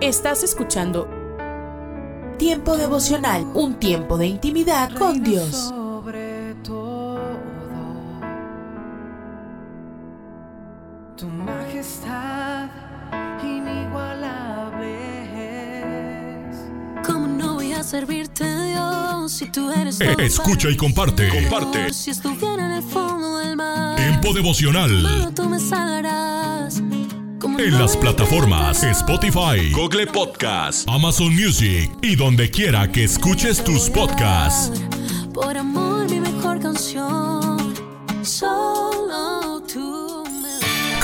Estás escuchando Tiempo devocional, un tiempo de intimidad con Dios. Sobre todo, tu majestad inigualable es. ¿Cómo no voy a servirte, Dios, si tú eres Eh, todo escucha y comparte. Comparte. Si estuviera en el fondo del mar, Tiempo devocional. solo tú me salvarás. ¿Cómo En las plataformas Spotify, Google Podcast, Amazon Music y donde quiera que escuches tus podcasts. Por amor, mi mejor canción.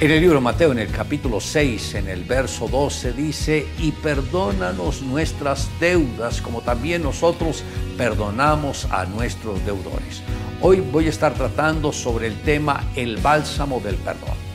En el libro de Mateo, en el capítulo 6, en el verso 12, dice, y perdónanos nuestras deudas como también nosotros perdonamos a nuestros deudores. Hoy voy a estar tratando sobre el tema el bálsamo del perdón.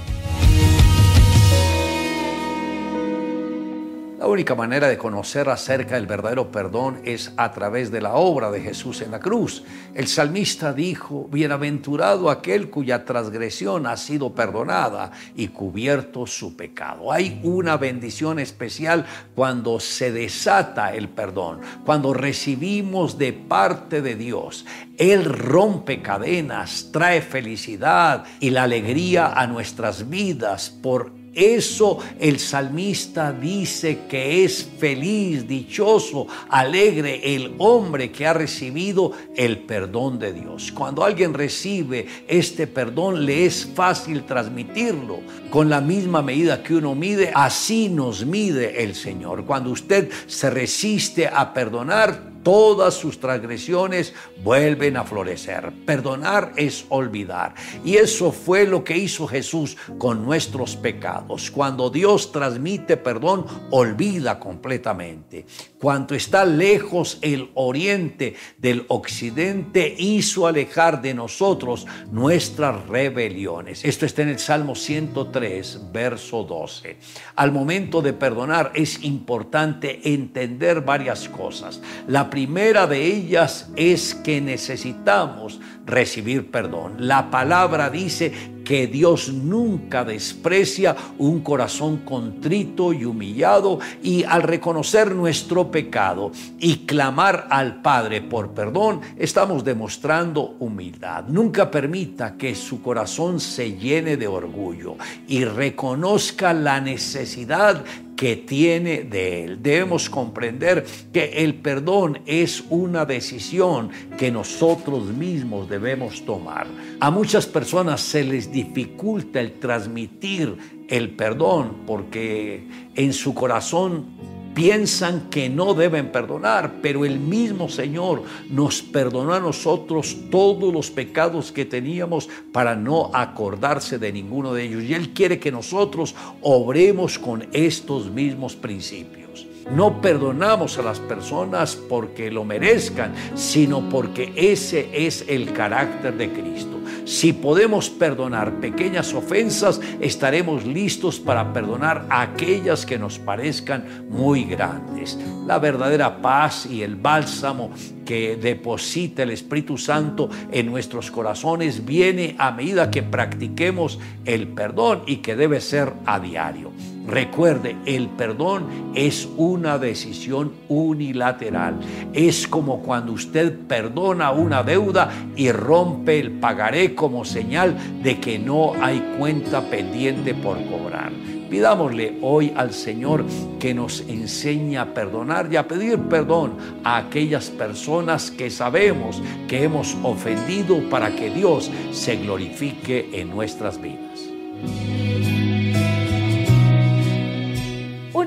La única manera de conocer acerca del verdadero perdón es a través de la obra de Jesús en la cruz. El salmista dijo, bienaventurado aquel cuya transgresión ha sido perdonada y cubierto su pecado. Hay una bendición especial cuando se desata el perdón, cuando recibimos de parte de Dios. Él rompe cadenas, trae felicidad y la alegría a nuestras vidas por eso el salmista dice que es feliz, dichoso, alegre el hombre que ha recibido el perdón de Dios. Cuando alguien recibe este perdón le es fácil transmitirlo. Con la misma medida que uno mide, así nos mide el Señor. Cuando usted se resiste a perdonar, todas sus transgresiones vuelven a florecer. Perdonar es olvidar. Y eso fue lo que hizo Jesús con nuestros pecados. Cuando Dios transmite perdón, olvida completamente. Cuando está lejos el oriente del occidente, hizo alejar de nosotros nuestras rebeliones. Esto está en el Salmo 103, verso 12. Al momento de perdonar es importante entender varias cosas. La primera de ellas es que necesitamos recibir perdón. La palabra dice que Dios nunca desprecia un corazón contrito y humillado y al reconocer nuestro pecado y clamar al Padre por perdón, estamos demostrando humildad. Nunca permita que su corazón se llene de orgullo y reconozca la necesidad que tiene de Él. Debemos comprender que el perdón es una decisión que nosotros mismos debemos tomar. A muchas personas se les dificulta el transmitir el perdón porque en su corazón piensan que no deben perdonar, pero el mismo Señor nos perdonó a nosotros todos los pecados que teníamos para no acordarse de ninguno de ellos. Y Él quiere que nosotros obremos con estos mismos principios. No perdonamos a las personas porque lo merezcan, sino porque ese es el carácter de Cristo. Si podemos perdonar pequeñas ofensas, estaremos listos para perdonar aquellas que nos parezcan muy grandes. La verdadera paz y el bálsamo que deposita el Espíritu Santo en nuestros corazones viene a medida que practiquemos el perdón y que debe ser a diario. Recuerde, el perdón es una decisión unilateral. Es como cuando usted perdona una deuda y rompe el pagaré como señal de que no hay cuenta pendiente por cobrar. Pidámosle hoy al Señor que nos enseñe a perdonar y a pedir perdón a aquellas personas que sabemos que hemos ofendido para que Dios se glorifique en nuestras vidas.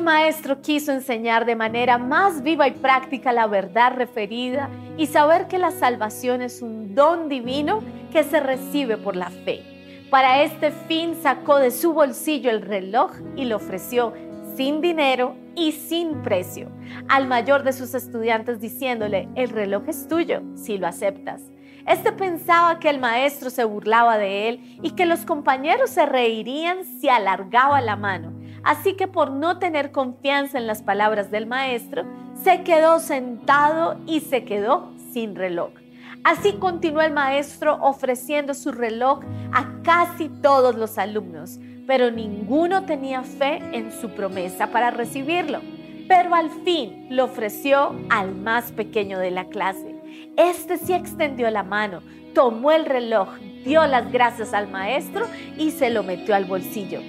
Maestro quiso enseñar de manera más viva y práctica la verdad referida y saber que la salvación es un don divino que se recibe por la fe. Para este fin sacó de su bolsillo el reloj y lo ofreció sin dinero y sin precio al mayor de sus estudiantes diciéndole, el reloj es tuyo si lo aceptas. Este pensaba que el maestro se burlaba de él y que los compañeros se reirían si alargaba la mano. Así que por no tener confianza en las palabras del maestro, se quedó sentado y se quedó sin reloj. Así continuó el maestro ofreciendo su reloj a casi todos los alumnos, pero ninguno tenía fe en su promesa para recibirlo. Pero al fin lo ofreció al más pequeño de la clase. Este sí extendió la mano, tomó el reloj, dio las gracias al maestro y se lo metió al bolsillo.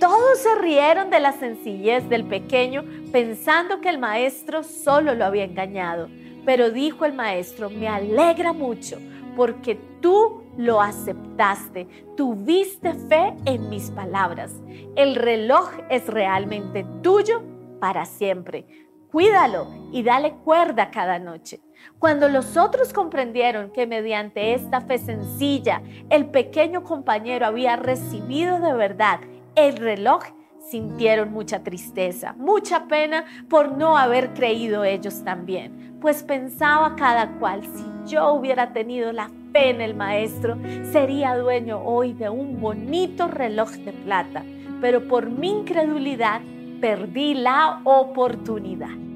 Todos se rieron de la sencillez del pequeño pensando que el maestro solo lo había engañado. Pero dijo el maestro, me alegra mucho porque tú lo aceptaste, tuviste fe en mis palabras. El reloj es realmente tuyo para siempre. Cuídalo y dale cuerda cada noche. Cuando los otros comprendieron que mediante esta fe sencilla el pequeño compañero había recibido de verdad el reloj, sintieron mucha tristeza, mucha pena por no haber creído ellos también, pues pensaba cada cual, si yo hubiera tenido la fe en el maestro, sería dueño hoy de un bonito reloj de plata, pero por mi incredulidad perdí la oportunidad.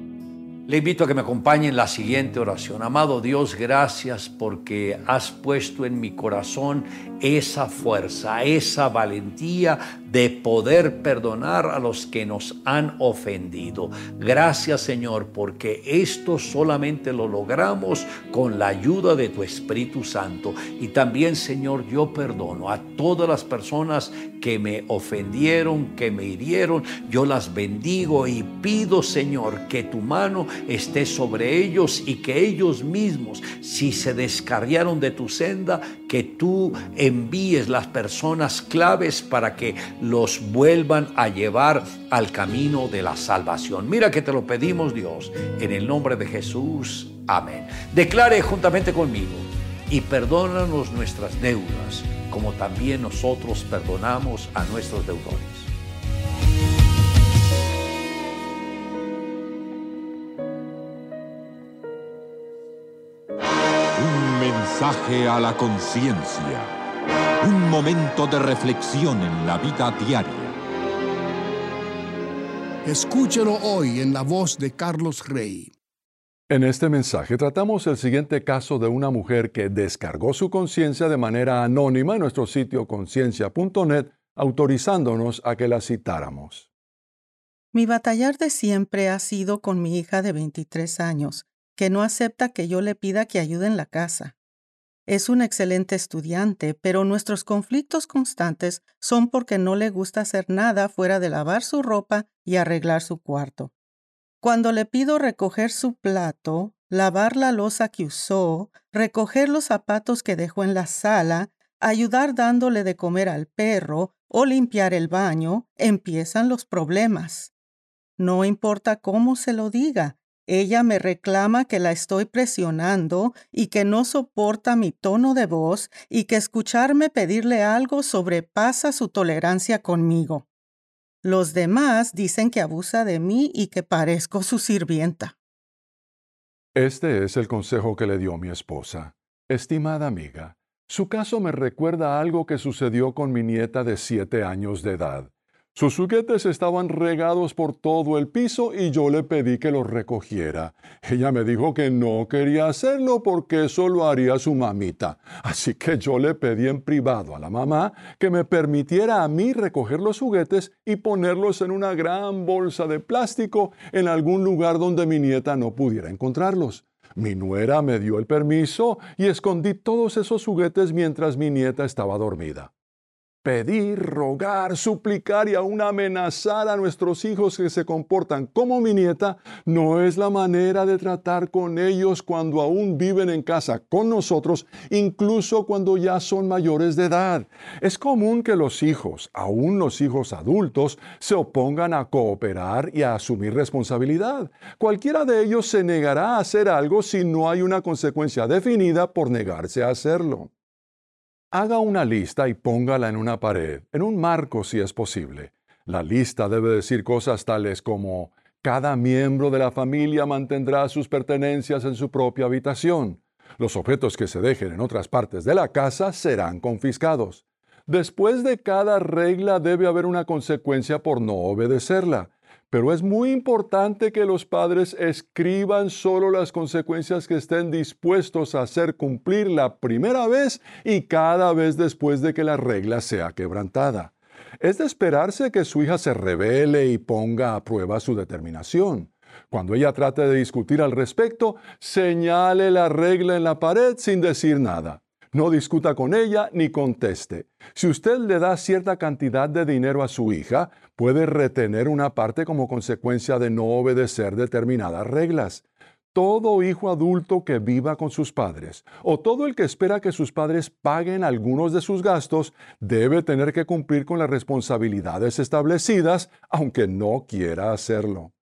Le invito a que me acompañe en la siguiente oración. Amado Dios, gracias porque has puesto en mi corazón esa fuerza, esa valentía de poder perdonar a los que nos han ofendido. Gracias Señor porque esto solamente lo logramos con la ayuda de tu Espíritu Santo. Y también Señor, yo perdono a todas las personas que me ofendieron, que me hirieron. Yo las bendigo y pido Señor que tu mano esté sobre ellos y que ellos mismos, si se descarriaron de tu senda, que tú envíes las personas claves para que los vuelvan a llevar al camino de la salvación. Mira que te lo pedimos Dios, en el nombre de Jesús. Amén. Declare juntamente conmigo y perdónanos nuestras deudas, como también nosotros perdonamos a nuestros deudores. Un mensaje a la conciencia. Un momento de reflexión en la vida diaria. Escúchelo hoy en la voz de Carlos Rey. En este mensaje tratamos el siguiente caso de una mujer que descargó su conciencia de manera anónima en nuestro sitio conciencia.net, autorizándonos a que la citáramos. Mi batallar de siempre ha sido con mi hija de 23 años, que no acepta que yo le pida que ayude en la casa. Es un excelente estudiante, pero nuestros conflictos constantes son porque no le gusta hacer nada fuera de lavar su ropa y arreglar su cuarto. Cuando le pido recoger su plato, lavar la losa que usó, recoger los zapatos que dejó en la sala, ayudar dándole de comer al perro o limpiar el baño, empiezan los problemas. No importa cómo se lo diga, ella me reclama que la estoy presionando y que no soporta mi tono de voz y que escucharme pedirle algo sobrepasa su tolerancia conmigo. Los demás dicen que abusa de mí y que parezco su sirvienta. Este es el consejo que le dio mi esposa. Estimada amiga, su caso me recuerda algo que sucedió con mi nieta de siete años de edad. Sus juguetes estaban regados por todo el piso y yo le pedí que los recogiera. Ella me dijo que no quería hacerlo porque eso lo haría su mamita. Así que yo le pedí en privado a la mamá que me permitiera a mí recoger los juguetes y ponerlos en una gran bolsa de plástico en algún lugar donde mi nieta no pudiera encontrarlos. Mi nuera me dio el permiso y escondí todos esos juguetes mientras mi nieta estaba dormida. Pedir, rogar, suplicar y aún amenazar a nuestros hijos que se comportan como mi nieta no es la manera de tratar con ellos cuando aún viven en casa con nosotros, incluso cuando ya son mayores de edad. Es común que los hijos, aún los hijos adultos, se opongan a cooperar y a asumir responsabilidad. Cualquiera de ellos se negará a hacer algo si no hay una consecuencia definida por negarse a hacerlo. Haga una lista y póngala en una pared, en un marco si es posible. La lista debe decir cosas tales como cada miembro de la familia mantendrá sus pertenencias en su propia habitación. Los objetos que se dejen en otras partes de la casa serán confiscados. Después de cada regla debe haber una consecuencia por no obedecerla. Pero es muy importante que los padres escriban solo las consecuencias que estén dispuestos a hacer cumplir la primera vez y cada vez después de que la regla sea quebrantada. Es de esperarse que su hija se revele y ponga a prueba su determinación. Cuando ella trate de discutir al respecto, señale la regla en la pared sin decir nada. No discuta con ella ni conteste. Si usted le da cierta cantidad de dinero a su hija, puede retener una parte como consecuencia de no obedecer determinadas reglas. Todo hijo adulto que viva con sus padres o todo el que espera que sus padres paguen algunos de sus gastos debe tener que cumplir con las responsabilidades establecidas, aunque no quiera hacerlo.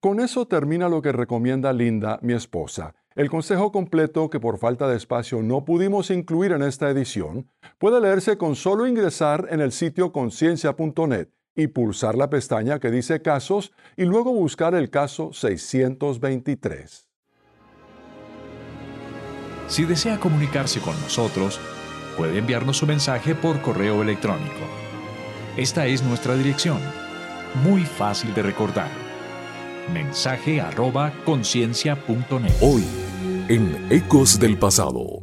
Con eso termina lo que recomienda Linda, mi esposa. El consejo completo que por falta de espacio no pudimos incluir en esta edición puede leerse con solo ingresar en el sitio conciencia.net y pulsar la pestaña que dice casos y luego buscar el caso 623. Si desea comunicarse con nosotros, puede enviarnos su mensaje por correo electrónico. Esta es nuestra dirección, muy fácil de recordar. Mensaje arroba. Hoy, en Ecos del Pasado.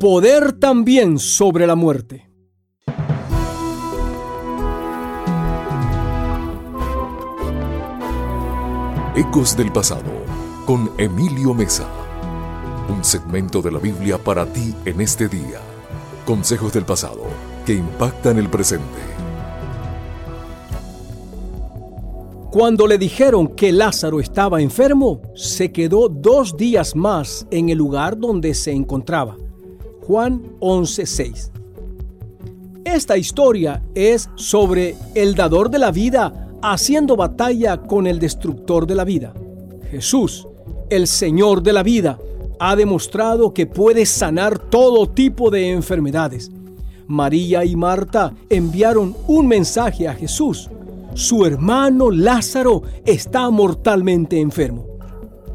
Poder también sobre la muerte. Ecos del Pasado con Emilio Mesa. Un segmento de la Biblia para ti en este día. Consejos del pasado que impactan el presente. Cuando le dijeron que Lázaro estaba enfermo, se quedó dos días más en el lugar donde se encontraba. Juan 11:6. Esta historia es sobre el dador de la vida haciendo batalla con el destructor de la vida. Jesús, el Señor de la vida, ha demostrado que puede sanar todo tipo de enfermedades. María y Marta enviaron un mensaje a Jesús. Su hermano Lázaro está mortalmente enfermo.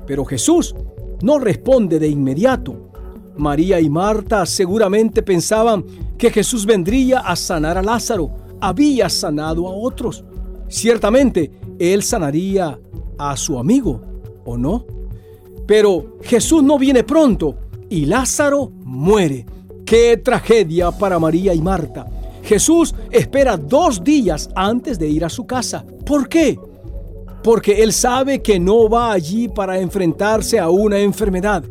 Pero Jesús no responde de inmediato. María y Marta seguramente pensaban que Jesús vendría a sanar a Lázaro. Había sanado a otros. Ciertamente, él sanaría a su amigo, ¿o no? Pero Jesús no viene pronto y Lázaro muere. ¡Qué tragedia para María y Marta! Jesús espera dos días antes de ir a su casa. ¿Por qué? Porque Él sabe que no va allí para enfrentarse a una enfermedad.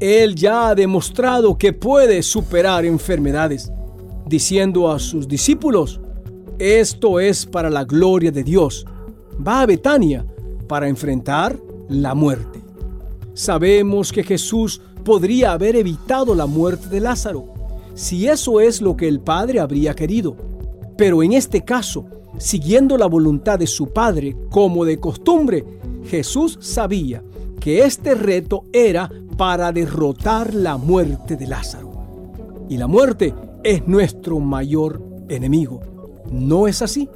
Él ya ha demostrado que puede superar enfermedades, diciendo a sus discípulos, esto es para la gloria de Dios. Va a Betania para enfrentar la muerte. Sabemos que Jesús podría haber evitado la muerte de Lázaro, si eso es lo que el Padre habría querido. Pero en este caso, siguiendo la voluntad de su Padre como de costumbre, Jesús sabía que este reto era para derrotar la muerte de Lázaro. Y la muerte es nuestro mayor enemigo. ¿No es así?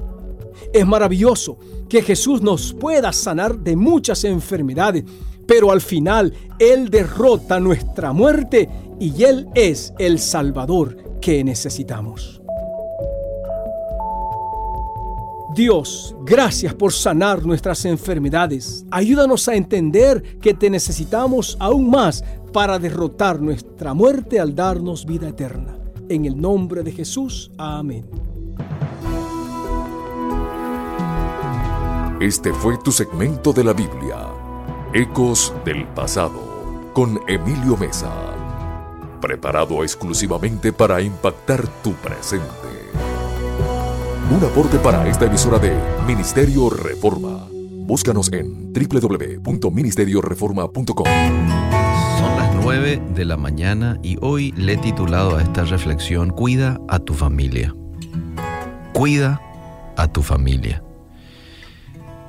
Es maravilloso que Jesús nos pueda sanar de muchas enfermedades, pero al final Él derrota nuestra muerte y Él es el Salvador que necesitamos. Dios, gracias por sanar nuestras enfermedades. Ayúdanos a entender que te necesitamos aún más para derrotar nuestra muerte al darnos vida eterna. En el nombre de Jesús, amén. Este fue tu segmento de la Biblia, Ecos del Pasado, con Emilio Mesa, preparado exclusivamente para impactar tu presente. Un aporte para esta emisora de Ministerio Reforma. Búscanos en www.ministerioreforma.com. Son las 9 de la mañana y hoy le he titulado a esta reflexión Cuida a tu familia. Cuida a tu familia.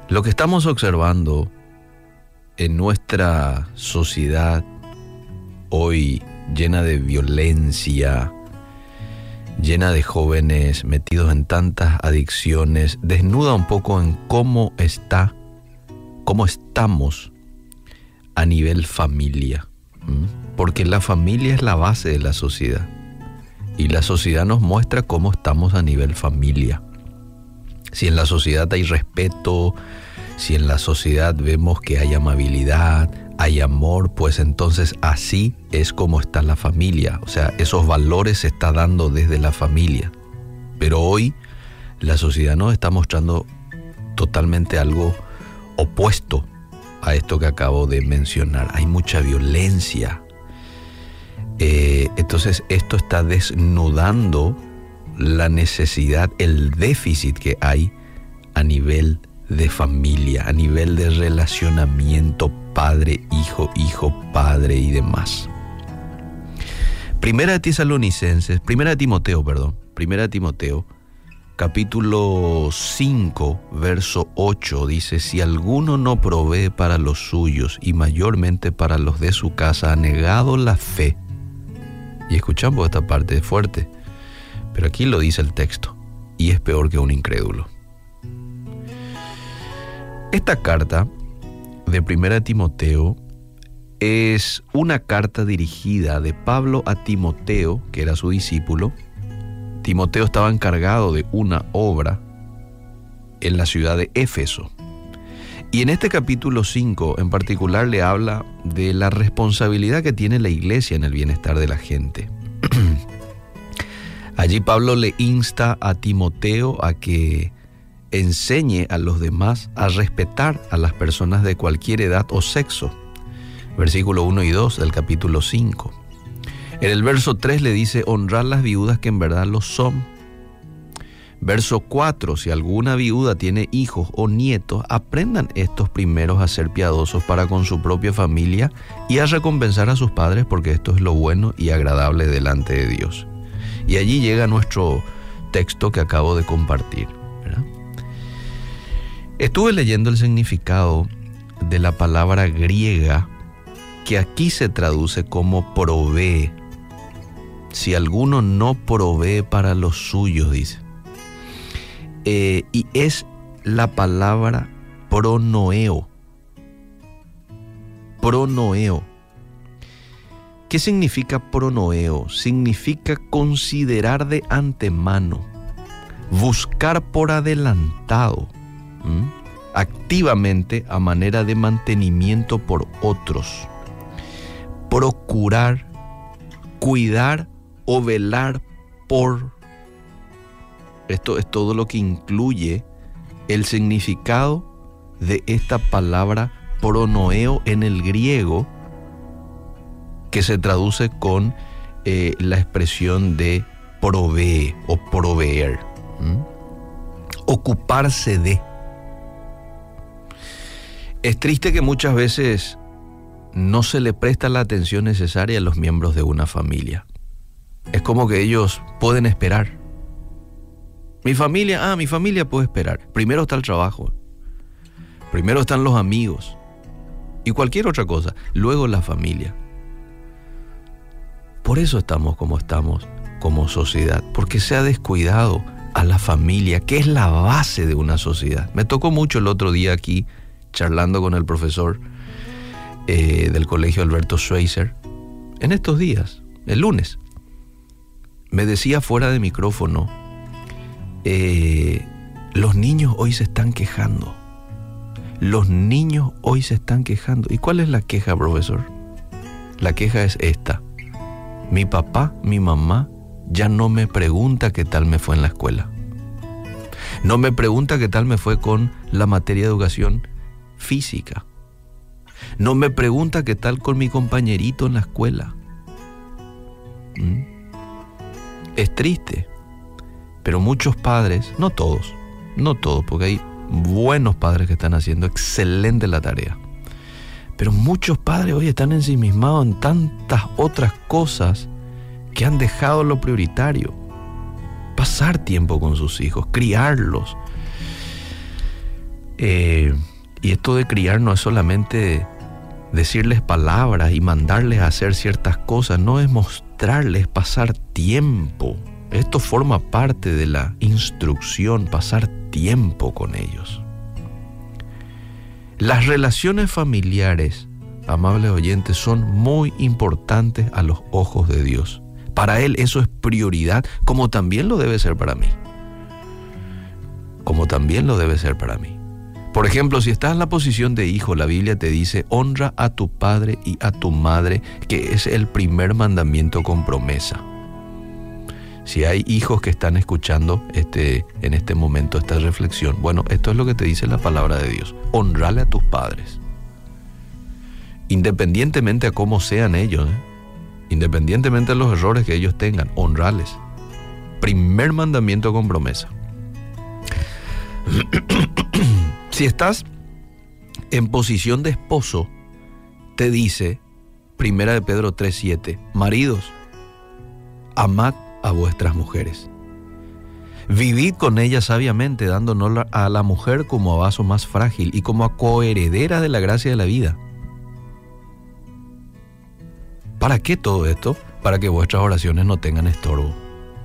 Lo que estamos observando en nuestra sociedad hoy llena de violencia, llena de jóvenes metidos en tantas adicciones, desnuda un poco en cómo está, cómo estamos a nivel familia. Porque la familia es la base de la sociedad. Y la sociedad nos muestra cómo estamos a nivel familia. Si en la sociedad hay respeto, si en la sociedad vemos que hay amabilidad, hay amor, pues entonces así es como está la familia. O sea, esos valores se está dando desde la familia. Pero hoy la sociedad nos está mostrando totalmente algo opuesto a esto que acabo de mencionar. Hay mucha violencia. Eh, entonces esto está desnudando la necesidad, el déficit que hay a nivel de familia, a nivel de relacionamiento padre, hijo, hijo, padre y demás. Primera de Tesalonicenses, primera Timoteo, perdón, primera Timoteo, capítulo 5, verso 8, dice, si alguno no provee para los suyos y mayormente para los de su casa, ha negado la fe. Y escuchamos esta parte fuerte, pero aquí lo dice el texto, y es peor que un incrédulo. Esta carta de Primera Timoteo es una carta dirigida de Pablo a Timoteo, que era su discípulo. Timoteo estaba encargado de una obra en la ciudad de Éfeso. Y en este capítulo 5 en particular le habla de la responsabilidad que tiene la iglesia en el bienestar de la gente. Allí Pablo le insta a Timoteo a que enseñe a los demás a respetar a las personas de cualquier edad o sexo. Versículo 1 y 2 del capítulo 5. En el verso 3 le dice honrar las viudas que en verdad lo son. Verso 4, si alguna viuda tiene hijos o nietos, aprendan estos primeros a ser piadosos para con su propia familia y a recompensar a sus padres porque esto es lo bueno y agradable delante de Dios. Y allí llega nuestro texto que acabo de compartir. Estuve leyendo el significado de la palabra griega que aquí se traduce como provee. Si alguno no provee para los suyos, dice. Eh, y es la palabra pronoeo. Pronoeo. ¿Qué significa pronoeo? Significa considerar de antemano, buscar por adelantado activamente a manera de mantenimiento por otros. Procurar, cuidar o velar por. Esto es todo lo que incluye el significado de esta palabra pronoeo en el griego, que se traduce con eh, la expresión de provee o proveer. Ocuparse de. Es triste que muchas veces no se le presta la atención necesaria a los miembros de una familia. Es como que ellos pueden esperar. Mi familia, ah, mi familia puede esperar. Primero está el trabajo. Primero están los amigos. Y cualquier otra cosa. Luego la familia. Por eso estamos como estamos como sociedad. Porque se ha descuidado a la familia, que es la base de una sociedad. Me tocó mucho el otro día aquí charlando con el profesor eh, del colegio Alberto Schweitzer, en estos días, el lunes, me decía fuera de micrófono, eh, los niños hoy se están quejando. Los niños hoy se están quejando. ¿Y cuál es la queja, profesor? La queja es esta. Mi papá, mi mamá, ya no me pregunta qué tal me fue en la escuela. No me pregunta qué tal me fue con la materia de educación física. No me pregunta qué tal con mi compañerito en la escuela. ¿Mm? Es triste, pero muchos padres, no todos, no todos, porque hay buenos padres que están haciendo excelente la tarea. Pero muchos padres hoy están ensimismados en tantas otras cosas que han dejado lo prioritario. Pasar tiempo con sus hijos, criarlos. Eh, y esto de criar no es solamente decirles palabras y mandarles a hacer ciertas cosas, no es mostrarles, pasar tiempo. Esto forma parte de la instrucción, pasar tiempo con ellos. Las relaciones familiares amables oyentes, son muy importantes a los ojos de Dios. Para Él eso es prioridad, como también lo debe ser para mí. Como también lo debe ser para mí. Por ejemplo, si estás en la posición de hijo, la Biblia te dice, honra a tu padre y a tu madre, que es el primer mandamiento con promesa. Si hay hijos que están escuchando este, en este momento esta reflexión, bueno, esto es lo que te dice la palabra de Dios. Honrale a tus padres. Independientemente a cómo sean ellos, ¿eh? independientemente de los errores que ellos tengan, honrales. Primer mandamiento con promesa. Si estás en posición de esposo, te dice, primera de Pedro 3:7, maridos, amad a vuestras mujeres. Vivid con ellas sabiamente, dándonos a la mujer como a vaso más frágil y como a coheredera de la gracia de la vida. ¿Para qué todo esto? Para que vuestras oraciones no tengan estorbo,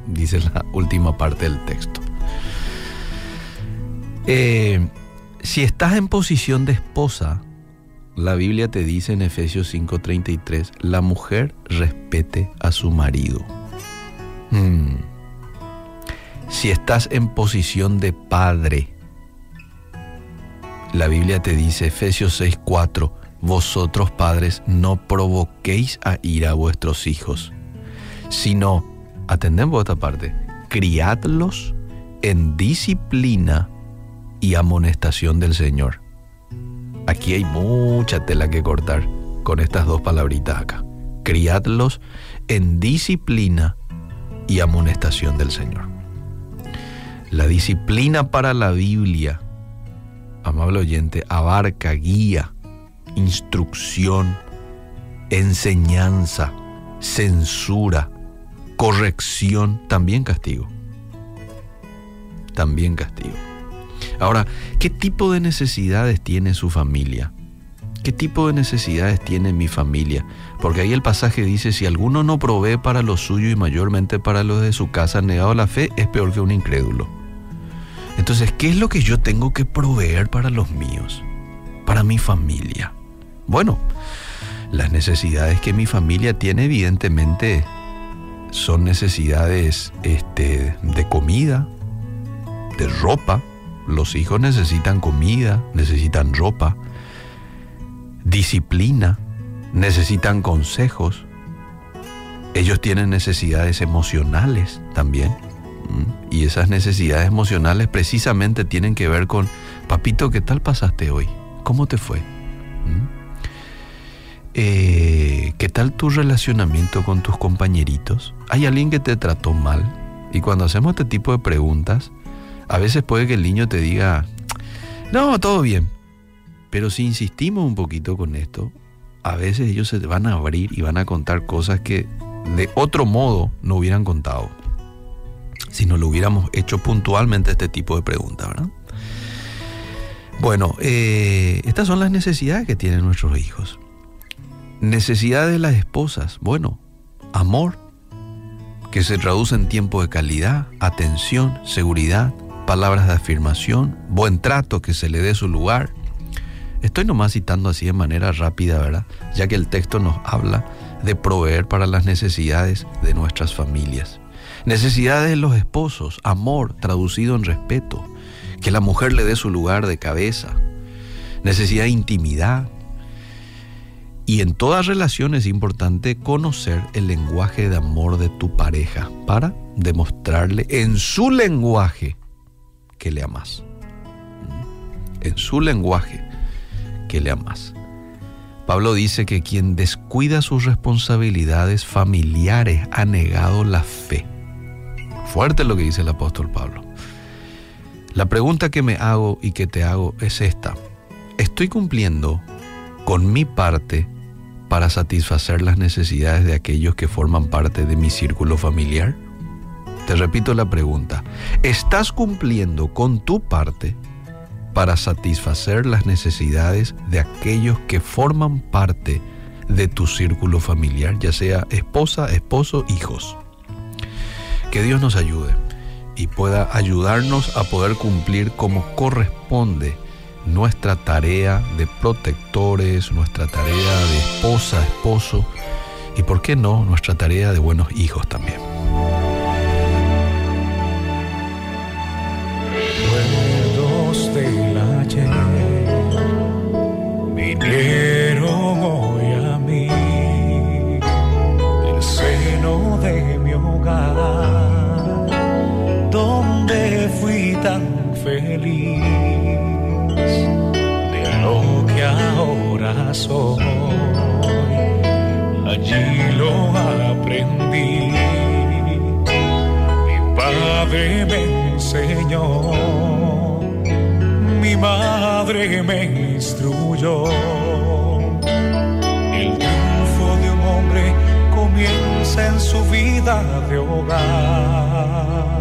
dice la última parte del texto. Eh, si estás en posición de esposa, la Biblia te dice en Efesios 5:33, la mujer respete a su marido. Hmm. Si estás en posición de padre, la Biblia te dice Efesios 6:4, vosotros padres no provoquéis a ir a vuestros hijos, sino, atendemos esta parte, criadlos en disciplina y amonestación del Señor. Aquí hay mucha tela que cortar con estas dos palabritas acá. Criadlos en disciplina y amonestación del Señor. La disciplina para la Biblia, amable oyente, abarca guía, instrucción, enseñanza, censura, corrección, también castigo. También castigo. Ahora, ¿qué tipo de necesidades tiene su familia? ¿Qué tipo de necesidades tiene mi familia? Porque ahí el pasaje dice, si alguno no provee para lo suyo y mayormente para los de su casa, negado la fe, es peor que un incrédulo. Entonces, ¿qué es lo que yo tengo que proveer para los míos? Para mi familia. Bueno, las necesidades que mi familia tiene evidentemente son necesidades este, de comida, de ropa, los hijos necesitan comida, necesitan ropa, disciplina, necesitan consejos. Ellos tienen necesidades emocionales también. Y esas necesidades emocionales precisamente tienen que ver con, papito, ¿qué tal pasaste hoy? ¿Cómo te fue? Eh, ¿Qué tal tu relacionamiento con tus compañeritos? ¿Hay alguien que te trató mal? Y cuando hacemos este tipo de preguntas, a veces puede que el niño te diga, no, todo bien. Pero si insistimos un poquito con esto, a veces ellos se van a abrir y van a contar cosas que de otro modo no hubieran contado. Si no lo hubiéramos hecho puntualmente este tipo de preguntas, ¿verdad? Bueno, eh, estas son las necesidades que tienen nuestros hijos. Necesidades de las esposas. Bueno, amor, que se traduce en tiempo de calidad, atención, seguridad, palabras de afirmación, buen trato que se le dé su lugar. Estoy nomás citando así de manera rápida, ¿verdad? Ya que el texto nos habla de proveer para las necesidades de nuestras familias. Necesidades de los esposos, amor traducido en respeto, que la mujer le dé su lugar de cabeza. Necesidad de intimidad. Y en toda relación es importante conocer el lenguaje de amor de tu pareja para demostrarle en su lenguaje que le amas. En su lenguaje que le amas. Pablo dice que quien descuida sus responsabilidades familiares ha negado la fe. Fuerte lo que dice el apóstol Pablo. La pregunta que me hago y que te hago es esta. ¿Estoy cumpliendo con mi parte para satisfacer las necesidades de aquellos que forman parte de mi círculo familiar? Te repito la pregunta. ¿Estás cumpliendo con tu parte para satisfacer las necesidades de aquellos que forman parte de tu círculo familiar, ya sea esposa, esposo, hijos? Que Dios nos ayude y pueda ayudarnos a poder cumplir como corresponde nuestra tarea de protectores, nuestra tarea de esposa, esposo y, por qué no, nuestra tarea de buenos hijos también. Vinieron hoy a mí, el seno de mi hogar, donde fui tan feliz de lo que ahora soy. Allí lo aprendí, mi padre me enseñó, madre me instruyó. El triunfo de un hombre comienza en su vida de hogar.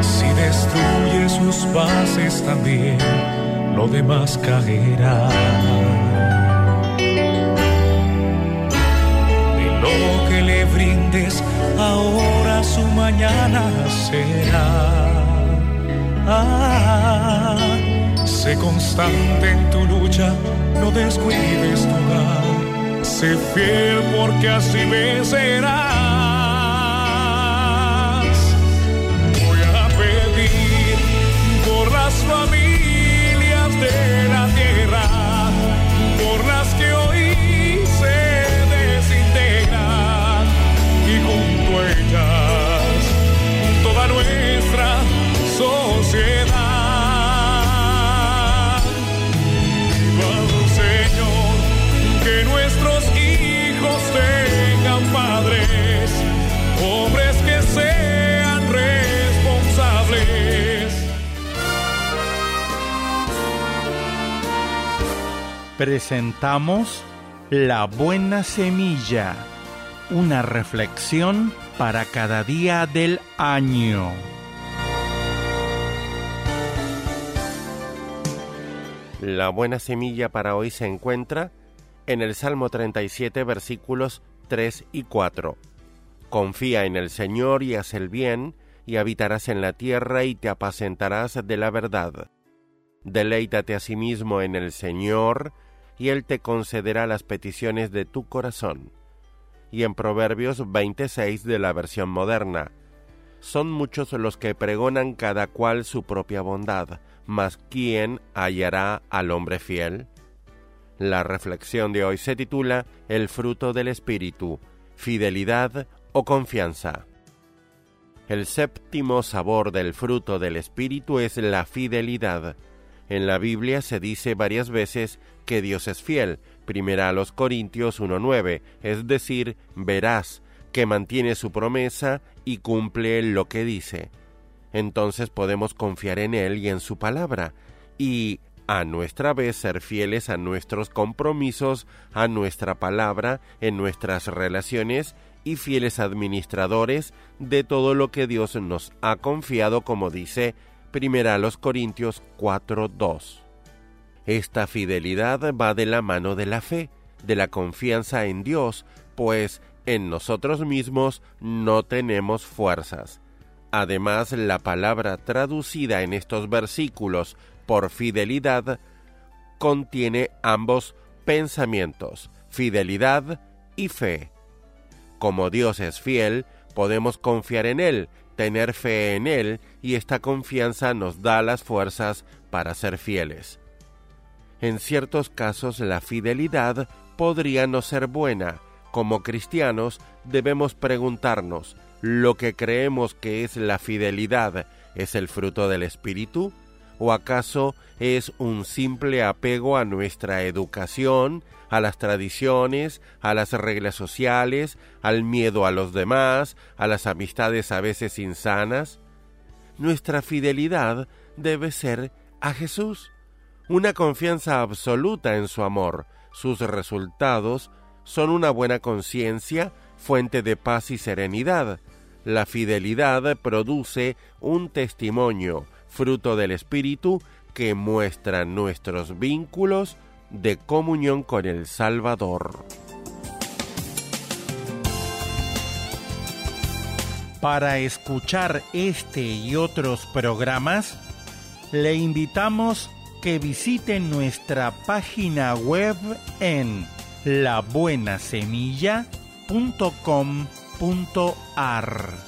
Si destruye sus bases también, lo demás caerá. De lo que le brindes ahora su mañana será. Sé constante en tu lucha, no descuides tu hogar. Sé fiel porque así vencerás. Presentamos La Buena Semilla, una reflexión para cada día del año. La buena semilla para hoy se encuentra en el Salmo 37 versículos 3 y 4. Confía en el Señor y haz el bien, y habitarás en la tierra y te apacentarás de la verdad. Deleítate a sí en el Señor, y Él te concederá las peticiones de tu corazón. Y en Proverbios 26 de la versión moderna, son muchos los que pregonan cada cual su propia bondad, mas ¿quién hallará al hombre fiel? La reflexión de hoy se titula El fruto del Espíritu, fidelidad o confianza. El séptimo sabor del fruto del Espíritu es la fidelidad. En la Biblia se dice varias veces que Dios es fiel, primera a los Corintios 1.9, es decir, verás que mantiene su promesa y cumple lo que dice. Entonces podemos confiar en Él y en su palabra, y a nuestra vez ser fieles a nuestros compromisos, a nuestra palabra, en nuestras relaciones y fieles administradores de todo lo que Dios nos ha confiado, como dice Primera a los Corintios 4:2. Esta fidelidad va de la mano de la fe, de la confianza en Dios, pues en nosotros mismos no tenemos fuerzas. Además, la palabra traducida en estos versículos por fidelidad contiene ambos pensamientos, fidelidad y fe. Como Dios es fiel, podemos confiar en Él, tener fe en Él, y esta confianza nos da las fuerzas para ser fieles. En ciertos casos la fidelidad podría no ser buena. Como cristianos debemos preguntarnos, ¿lo que creemos que es la fidelidad es el fruto del Espíritu? ¿O acaso es un simple apego a nuestra educación, a las tradiciones, a las reglas sociales, al miedo a los demás, a las amistades a veces insanas? Nuestra fidelidad debe ser a Jesús, una confianza absoluta en su amor. Sus resultados son una buena conciencia, fuente de paz y serenidad. La fidelidad produce un testimonio, fruto del Espíritu, que muestra nuestros vínculos de comunión con el Salvador. Para escuchar este y otros programas, le invitamos que visite nuestra página web en labuenasemilla.com.ar.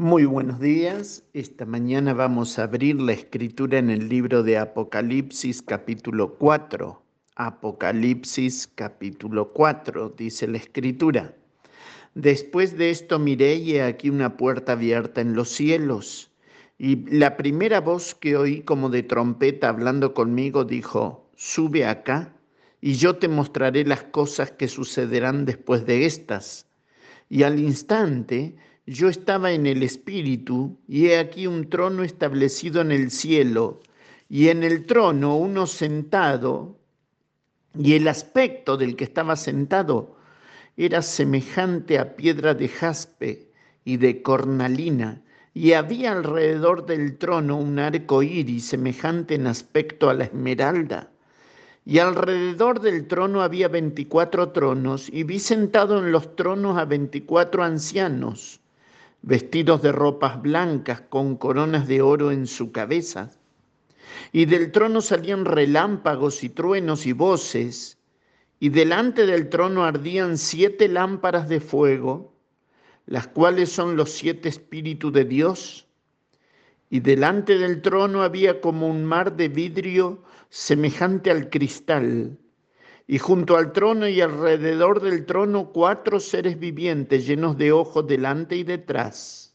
Muy buenos días. Esta mañana vamos a abrir la escritura en el libro de Apocalipsis capítulo 4. Apocalipsis capítulo 4, dice la escritura. Después de esto miré y he aquí una puerta abierta en los cielos. Y la primera voz que oí como de trompeta hablando conmigo dijo, sube acá y yo te mostraré las cosas que sucederán después de estas. Y al instante yo estaba en el Espíritu, y he aquí un trono establecido en el cielo, y en el trono uno sentado, y el aspecto del que estaba sentado era semejante a piedra de jaspe y de cornalina, y había alrededor del trono un arco iris semejante en aspecto a la esmeralda. Y alrededor del trono había veinticuatro tronos, y vi sentado en los tronos a veinticuatro ancianos, vestidos de ropas blancas con coronas de oro en su cabeza. Y del trono salían relámpagos y truenos y voces, y delante del trono ardían siete lámparas de fuego, las cuales son los siete espíritus de Dios. Y delante del trono había como un mar de vidrio semejante al cristal. Y junto al trono y alrededor del trono cuatro seres vivientes llenos de ojos delante y detrás.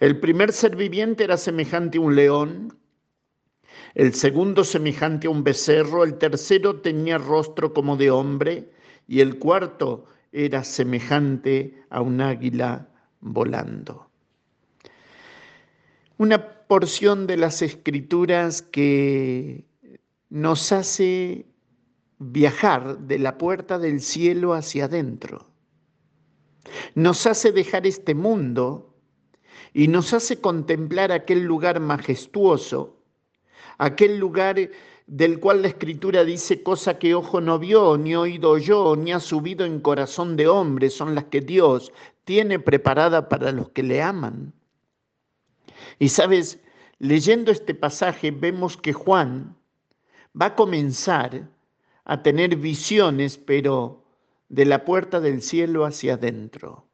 El primer ser viviente era semejante a un león, el segundo semejante a un becerro, el tercero tenía rostro como de hombre y el cuarto era semejante a un águila volando. Una porción de las escrituras que nos hace viajar de la puerta del cielo hacia adentro. Nos hace dejar este mundo y nos hace contemplar aquel lugar majestuoso, aquel lugar del cual la escritura dice cosa que ojo no vio, ni oído yo, ni ha subido en corazón de hombre, son las que Dios tiene preparada para los que le aman. Y sabes, leyendo este pasaje vemos que Juan va a comenzar a tener visiones, pero de la puerta del cielo hacia adentro.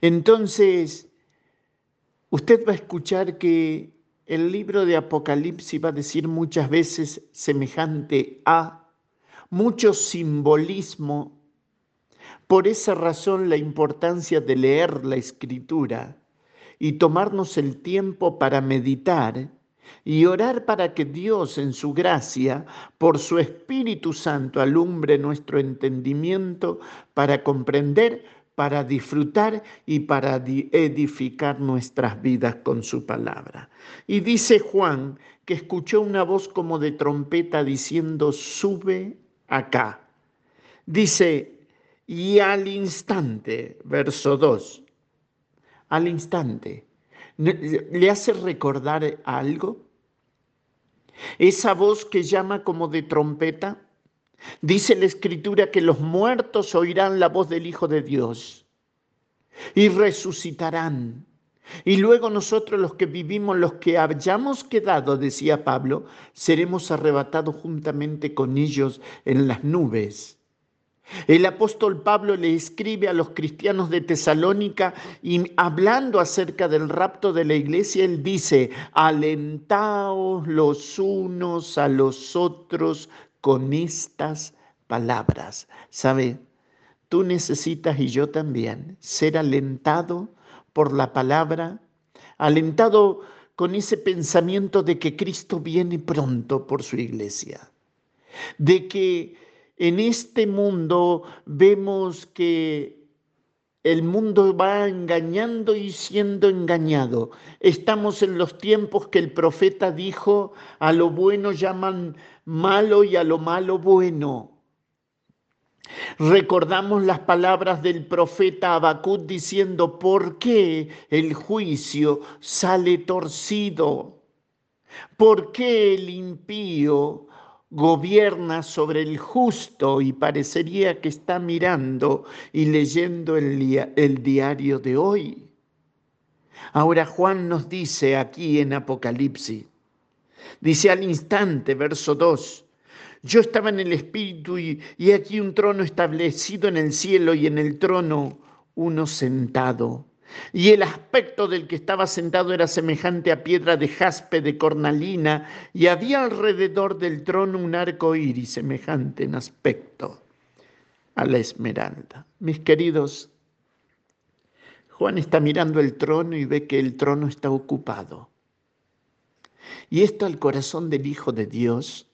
Entonces, usted va a escuchar que el libro de Apocalipsis va a decir muchas veces semejante a, mucho simbolismo. Por esa razón la importancia de leer la escritura y tomarnos el tiempo para meditar y orar para que Dios en su gracia, por su Espíritu Santo, alumbre nuestro entendimiento para comprender, para disfrutar y para edificar nuestras vidas con su palabra. Y dice Juan que escuchó una voz como de trompeta diciendo, sube acá. Dice, y al instante, verso 2, al instante, ¿le hace recordar algo? Esa voz que llama como de trompeta, Dice la escritura que los muertos oirán la voz del Hijo de Dios y resucitarán. Y luego nosotros los que vivimos, los que hayamos quedado, decía Pablo, seremos arrebatados juntamente con ellos en las nubes. El apóstol Pablo le escribe a los cristianos de Tesalónica y hablando acerca del rapto de la iglesia, él dice, alentaos los unos a los otros con estas palabras. ¿Sabe? Tú necesitas y yo también ser alentado por la palabra, alentado con ese pensamiento de que Cristo viene pronto por su iglesia, de que en este mundo vemos que el mundo va engañando y siendo engañado. Estamos en los tiempos que el profeta dijo, a lo bueno llaman malo y a lo malo bueno. Recordamos las palabras del profeta Habacuc diciendo, ¿por qué el juicio sale torcido? ¿Por qué el impío gobierna sobre el justo y parecería que está mirando y leyendo el, el diario de hoy? Ahora Juan nos dice aquí en Apocalipsis, dice al instante, verso 2, yo estaba en el Espíritu y, y aquí un trono establecido en el cielo y en el trono uno sentado. Y el aspecto del que estaba sentado era semejante a piedra de jaspe de cornalina, y había alrededor del trono un arco iris semejante en aspecto a la esmeralda. Mis queridos, Juan está mirando el trono y ve que el trono está ocupado. Y esto al corazón del Hijo de Dios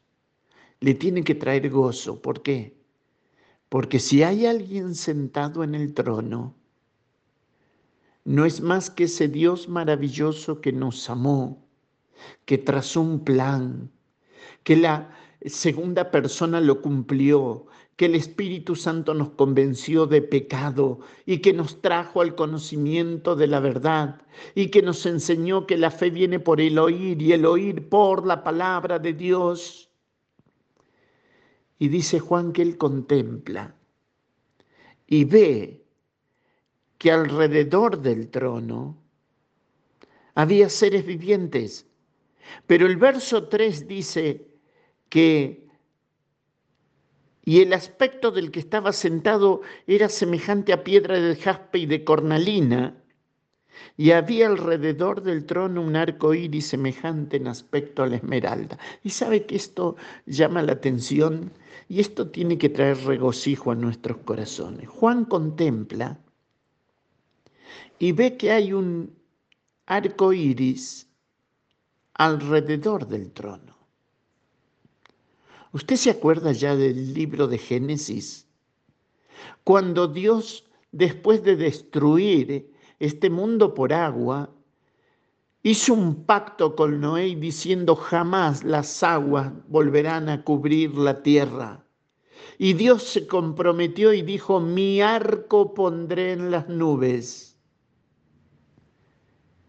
le tiene que traer gozo. ¿Por qué? Porque si hay alguien sentado en el trono, no es más que ese Dios maravilloso que nos amó, que trazó un plan, que la segunda persona lo cumplió, que el Espíritu Santo nos convenció de pecado y que nos trajo al conocimiento de la verdad y que nos enseñó que la fe viene por el oír y el oír por la palabra de Dios. Y dice Juan que él contempla y ve que alrededor del trono había seres vivientes. Pero el verso 3 dice que, y el aspecto del que estaba sentado era semejante a piedra de jaspe y de cornalina, y había alrededor del trono un arco iris semejante en aspecto a la esmeralda. Y sabe que esto llama la atención y esto tiene que traer regocijo a nuestros corazones. Juan contempla y ve que hay un arco iris alrededor del trono. ¿Usted se acuerda ya del libro de Génesis? Cuando Dios, después de destruir este mundo por agua, hizo un pacto con Noé diciendo jamás las aguas volverán a cubrir la tierra. Y Dios se comprometió y dijo, mi arco pondré en las nubes.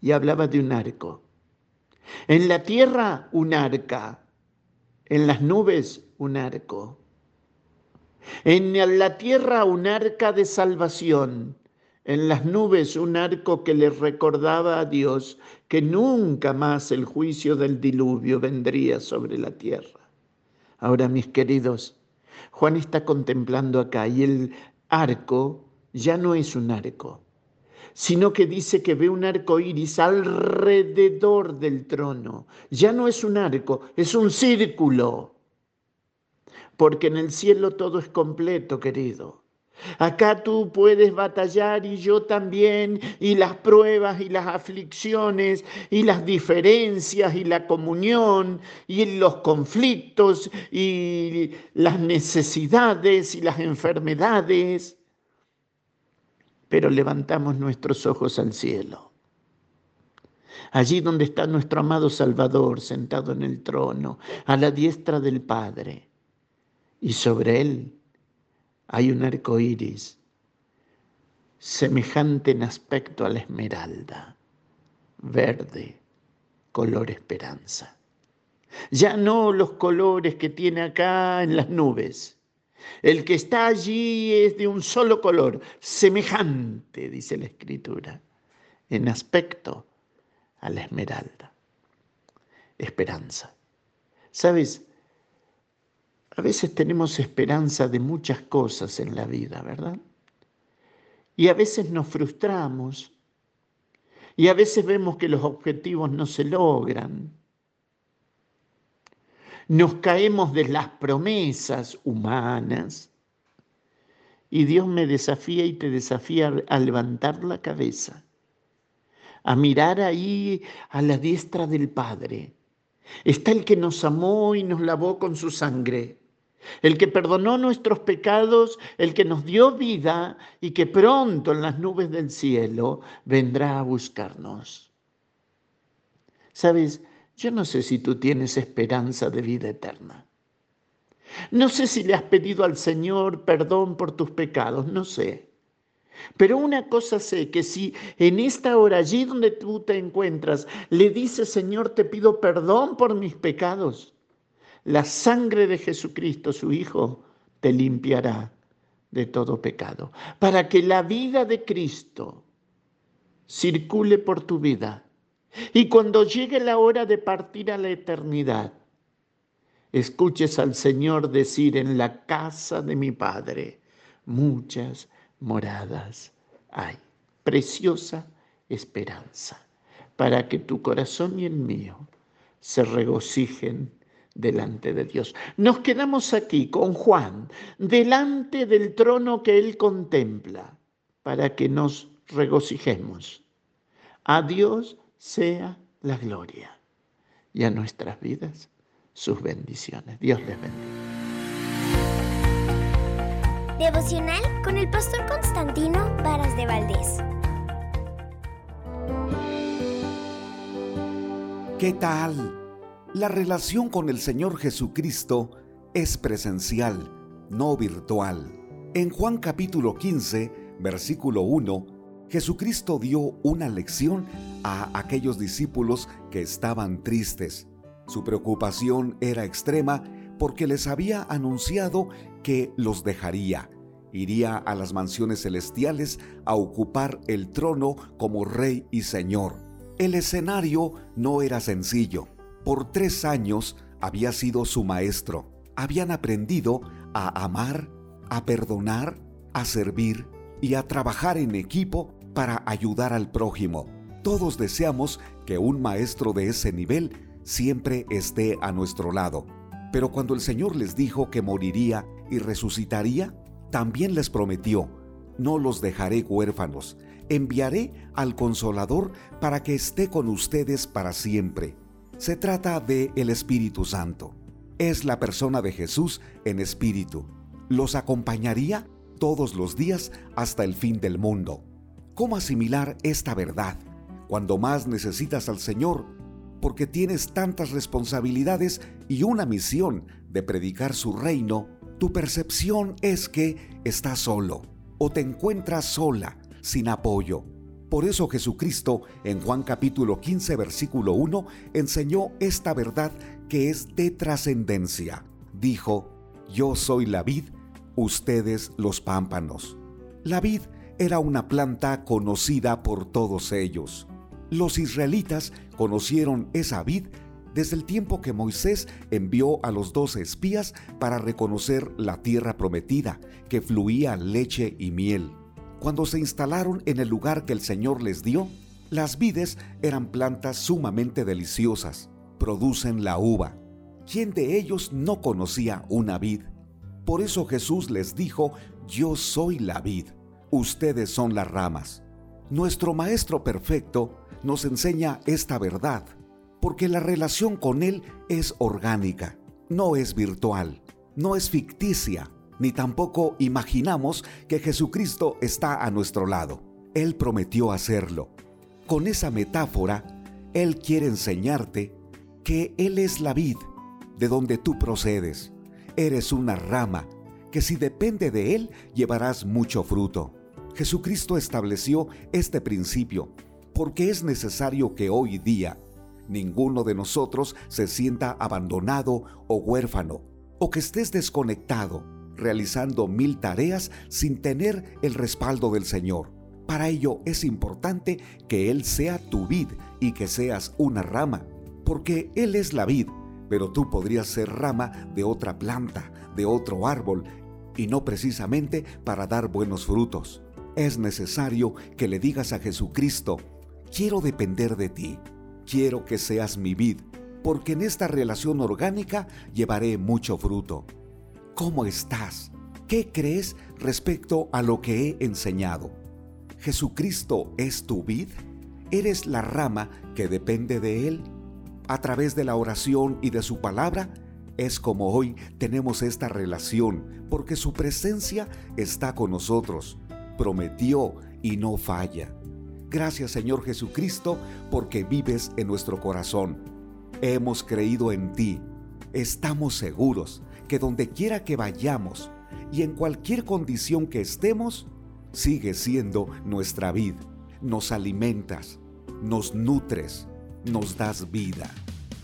Y hablaba de un arco. En la tierra un arca, en las nubes un arco. En la tierra un arca de salvación en las nubes un arco que le recordaba a Dios que nunca más el juicio del diluvio vendría sobre la tierra. Ahora, mis queridos, Juan está contemplando acá y el arco ya no es un arco, sino que dice que ve un arco iris alrededor del trono. Ya no es un arco, es un círculo. Porque en el cielo todo es completo, querido. Acá tú puedes batallar y yo también, y las pruebas y las aflicciones y las diferencias y la comunión y los conflictos y las necesidades y las enfermedades. Pero levantamos nuestros ojos al cielo. Allí donde está nuestro amado Salvador sentado en el trono, a la diestra del Padre, y sobre él hay un arco iris semejante en aspecto a la esmeralda, verde, color esperanza. Ya no los colores que tiene acá en las nubes, El que está allí es de un solo color, semejante, dice la escritura, en aspecto a la esmeralda. Esperanza. ¿Sabes? A veces tenemos esperanza de muchas cosas en la vida, ¿verdad? Y a veces nos frustramos. Y a veces vemos que los objetivos no se logran. Nos caemos de las promesas humanas. Y Dios me desafía y te desafía a levantar la cabeza, a mirar ahí a la diestra del Padre. Está el que nos amó y nos lavó con su sangre, el que perdonó nuestros pecados, el que nos dio vida y que pronto en las nubes del cielo vendrá a buscarnos. ¿Sabes? Yo no sé si tú tienes esperanza de vida eterna. No sé si le has pedido al Señor perdón por tus pecados, no sé. Pero una cosa sé, que si en esta hora, allí donde tú te encuentras, le dices, Señor, te pido perdón por mis pecados, la sangre de Jesucristo, su Hijo, te limpiará de todo pecado, para que la vida de Cristo circule por tu vida y cuando llegue la hora de partir a la eternidad, escuches al Señor decir en la casa de mi Padre, muchas moradas hay. Preciosa esperanza para que tu corazón y el mío se regocijen delante de Dios. Nos quedamos aquí con Juan, delante del trono que él contempla, para que nos regocijemos. A Dios sea la gloria y a nuestras vidas sus bendiciones. Dios les bendiga. Devocional con el pastor Constantino Varas de Valdés. ¿Qué tal? La relación con el Señor Jesucristo es presencial, no virtual. En Juan capítulo 15, versículo 1, Jesucristo dio una lección a aquellos discípulos que estaban tristes. Su preocupación era extrema porque les había anunciado que los dejaría. Iría a las mansiones celestiales a ocupar el trono como rey y señor. El escenario no era sencillo. Por tres años había sido su maestro. Habían aprendido a amar, a perdonar, a servir y a trabajar en equipo para ayudar al prójimo. Todos deseamos que un maestro de ese nivel siempre esté a nuestro lado. Pero cuando el Señor les dijo que moriría y resucitaría, también les prometió, no los dejaré huérfanos, enviaré al consolador para que esté con ustedes para siempre. Se trata de el Espíritu Santo. Es la persona de Jesús en espíritu. Los acompañaría todos los días hasta el fin del mundo. ¿Cómo asimilar esta verdad cuando más necesitas al Señor? Porque tienes tantas responsabilidades y una misión de predicar su reino, tu percepción es que estás solo o te encuentras sola, sin apoyo. Por eso Jesucristo en Juan capítulo 15 versículo 1 enseñó esta verdad que es de trascendencia. Dijo, yo soy la vid, ustedes los pámpanos. La vid era una planta conocida por todos ellos. Los israelitas conocieron esa vid desde el tiempo que Moisés envió a los doce espías para reconocer la tierra prometida, que fluía leche y miel. Cuando se instalaron en el lugar que el Señor les dio, las vides eran plantas sumamente deliciosas, producen la uva. ¿Quién de ellos no conocía una vid? Por eso Jesús les dijo, yo soy la vid ustedes son las ramas. Nuestro Maestro Perfecto nos enseña esta verdad, porque la relación con Él es orgánica, no es virtual, no es ficticia, ni tampoco imaginamos que Jesucristo está a nuestro lado. Él prometió hacerlo. Con esa metáfora, Él quiere enseñarte que Él es la vid de donde tú procedes. Eres una rama que si depende de Él llevarás mucho fruto. Jesucristo estableció este principio porque es necesario que hoy día ninguno de nosotros se sienta abandonado o huérfano, o que estés desconectado, realizando mil tareas sin tener el respaldo del Señor. Para ello es importante que Él sea tu vid y que seas una rama, porque Él es la vid, pero tú podrías ser rama de otra planta, de otro árbol, y no precisamente para dar buenos frutos. Es necesario que le digas a Jesucristo, quiero depender de ti, quiero que seas mi vid, porque en esta relación orgánica llevaré mucho fruto. ¿Cómo estás? ¿Qué crees respecto a lo que he enseñado? ¿Jesucristo es tu vid? ¿Eres la rama que depende de Él? A través de la oración y de su palabra, es como hoy tenemos esta relación, porque su presencia está con nosotros. Prometió y no falla. Gracias Señor Jesucristo porque vives en nuestro corazón. Hemos creído en ti. Estamos seguros que donde quiera que vayamos y en cualquier condición que estemos, sigue siendo nuestra vida. Nos alimentas, nos nutres, nos das vida.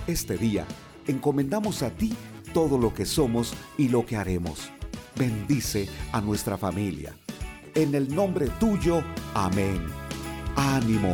Este día encomendamos a ti todo lo que somos y lo que haremos. Bendice a nuestra familia. En el nombre tuyo, amén. Ánimo.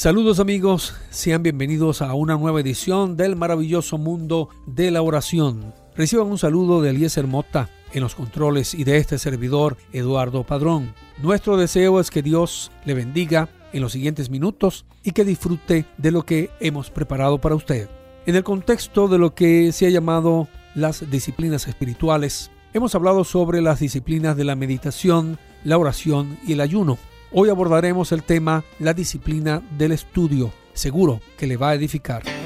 Saludos amigos, sean bienvenidos a una nueva edición del maravilloso mundo de la oración. Reciban un saludo de Eliezer Mota en los controles y de este servidor Eduardo Padrón. Nuestro deseo es que Dios le bendiga en los siguientes minutos y que disfrute de lo que hemos preparado para usted. En el contexto de lo que se ha llamado las disciplinas espirituales, hemos hablado sobre las disciplinas de la meditación, la oración y el ayuno. Hoy abordaremos el tema la disciplina del estudio. Seguro que le va a edificar.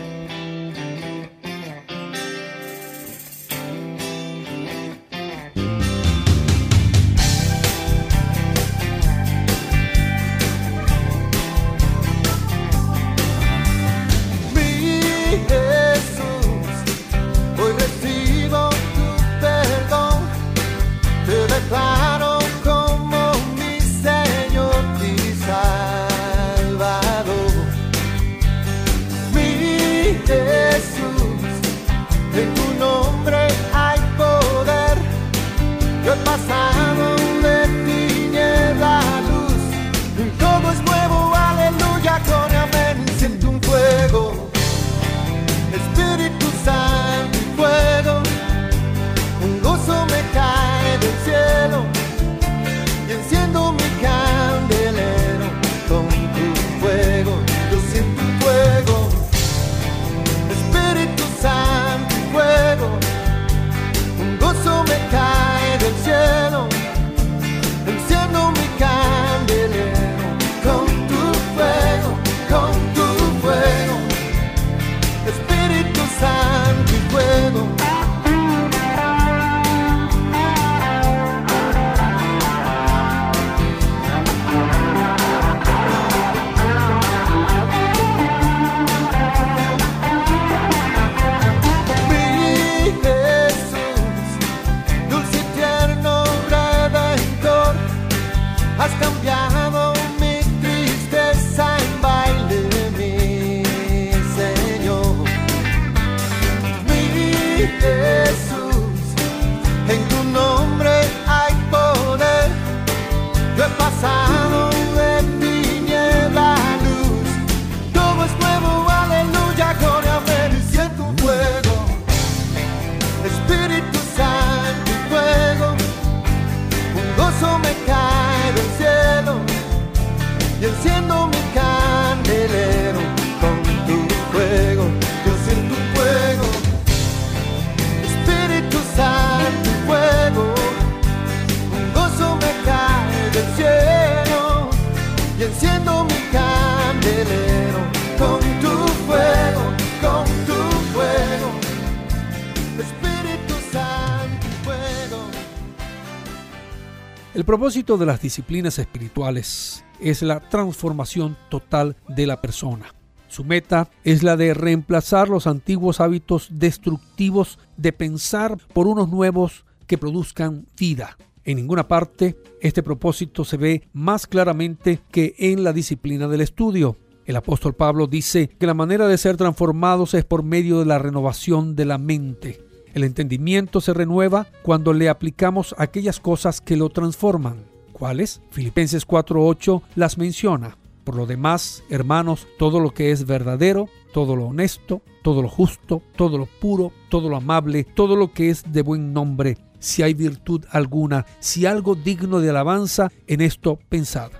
Propósito de las disciplinas espirituales es la transformación total de la persona. Su meta es la de reemplazar los antiguos hábitos destructivos de pensar por unos nuevos que produzcan vida. En ninguna parte este propósito se ve más claramente que en la disciplina del estudio. El apóstol Pablo dice que la manera de ser transformados es por medio de la renovación de la mente. El entendimiento se renueva cuando le aplicamos aquellas cosas que lo transforman. ¿Cuáles? Filipenses 4.8 las menciona. Por lo demás, hermanos, todo lo que es verdadero, todo lo honesto, todo lo justo, todo lo puro, todo lo amable, todo lo que es de buen nombre, si hay virtud alguna, si algo digno de alabanza, en esto pensad.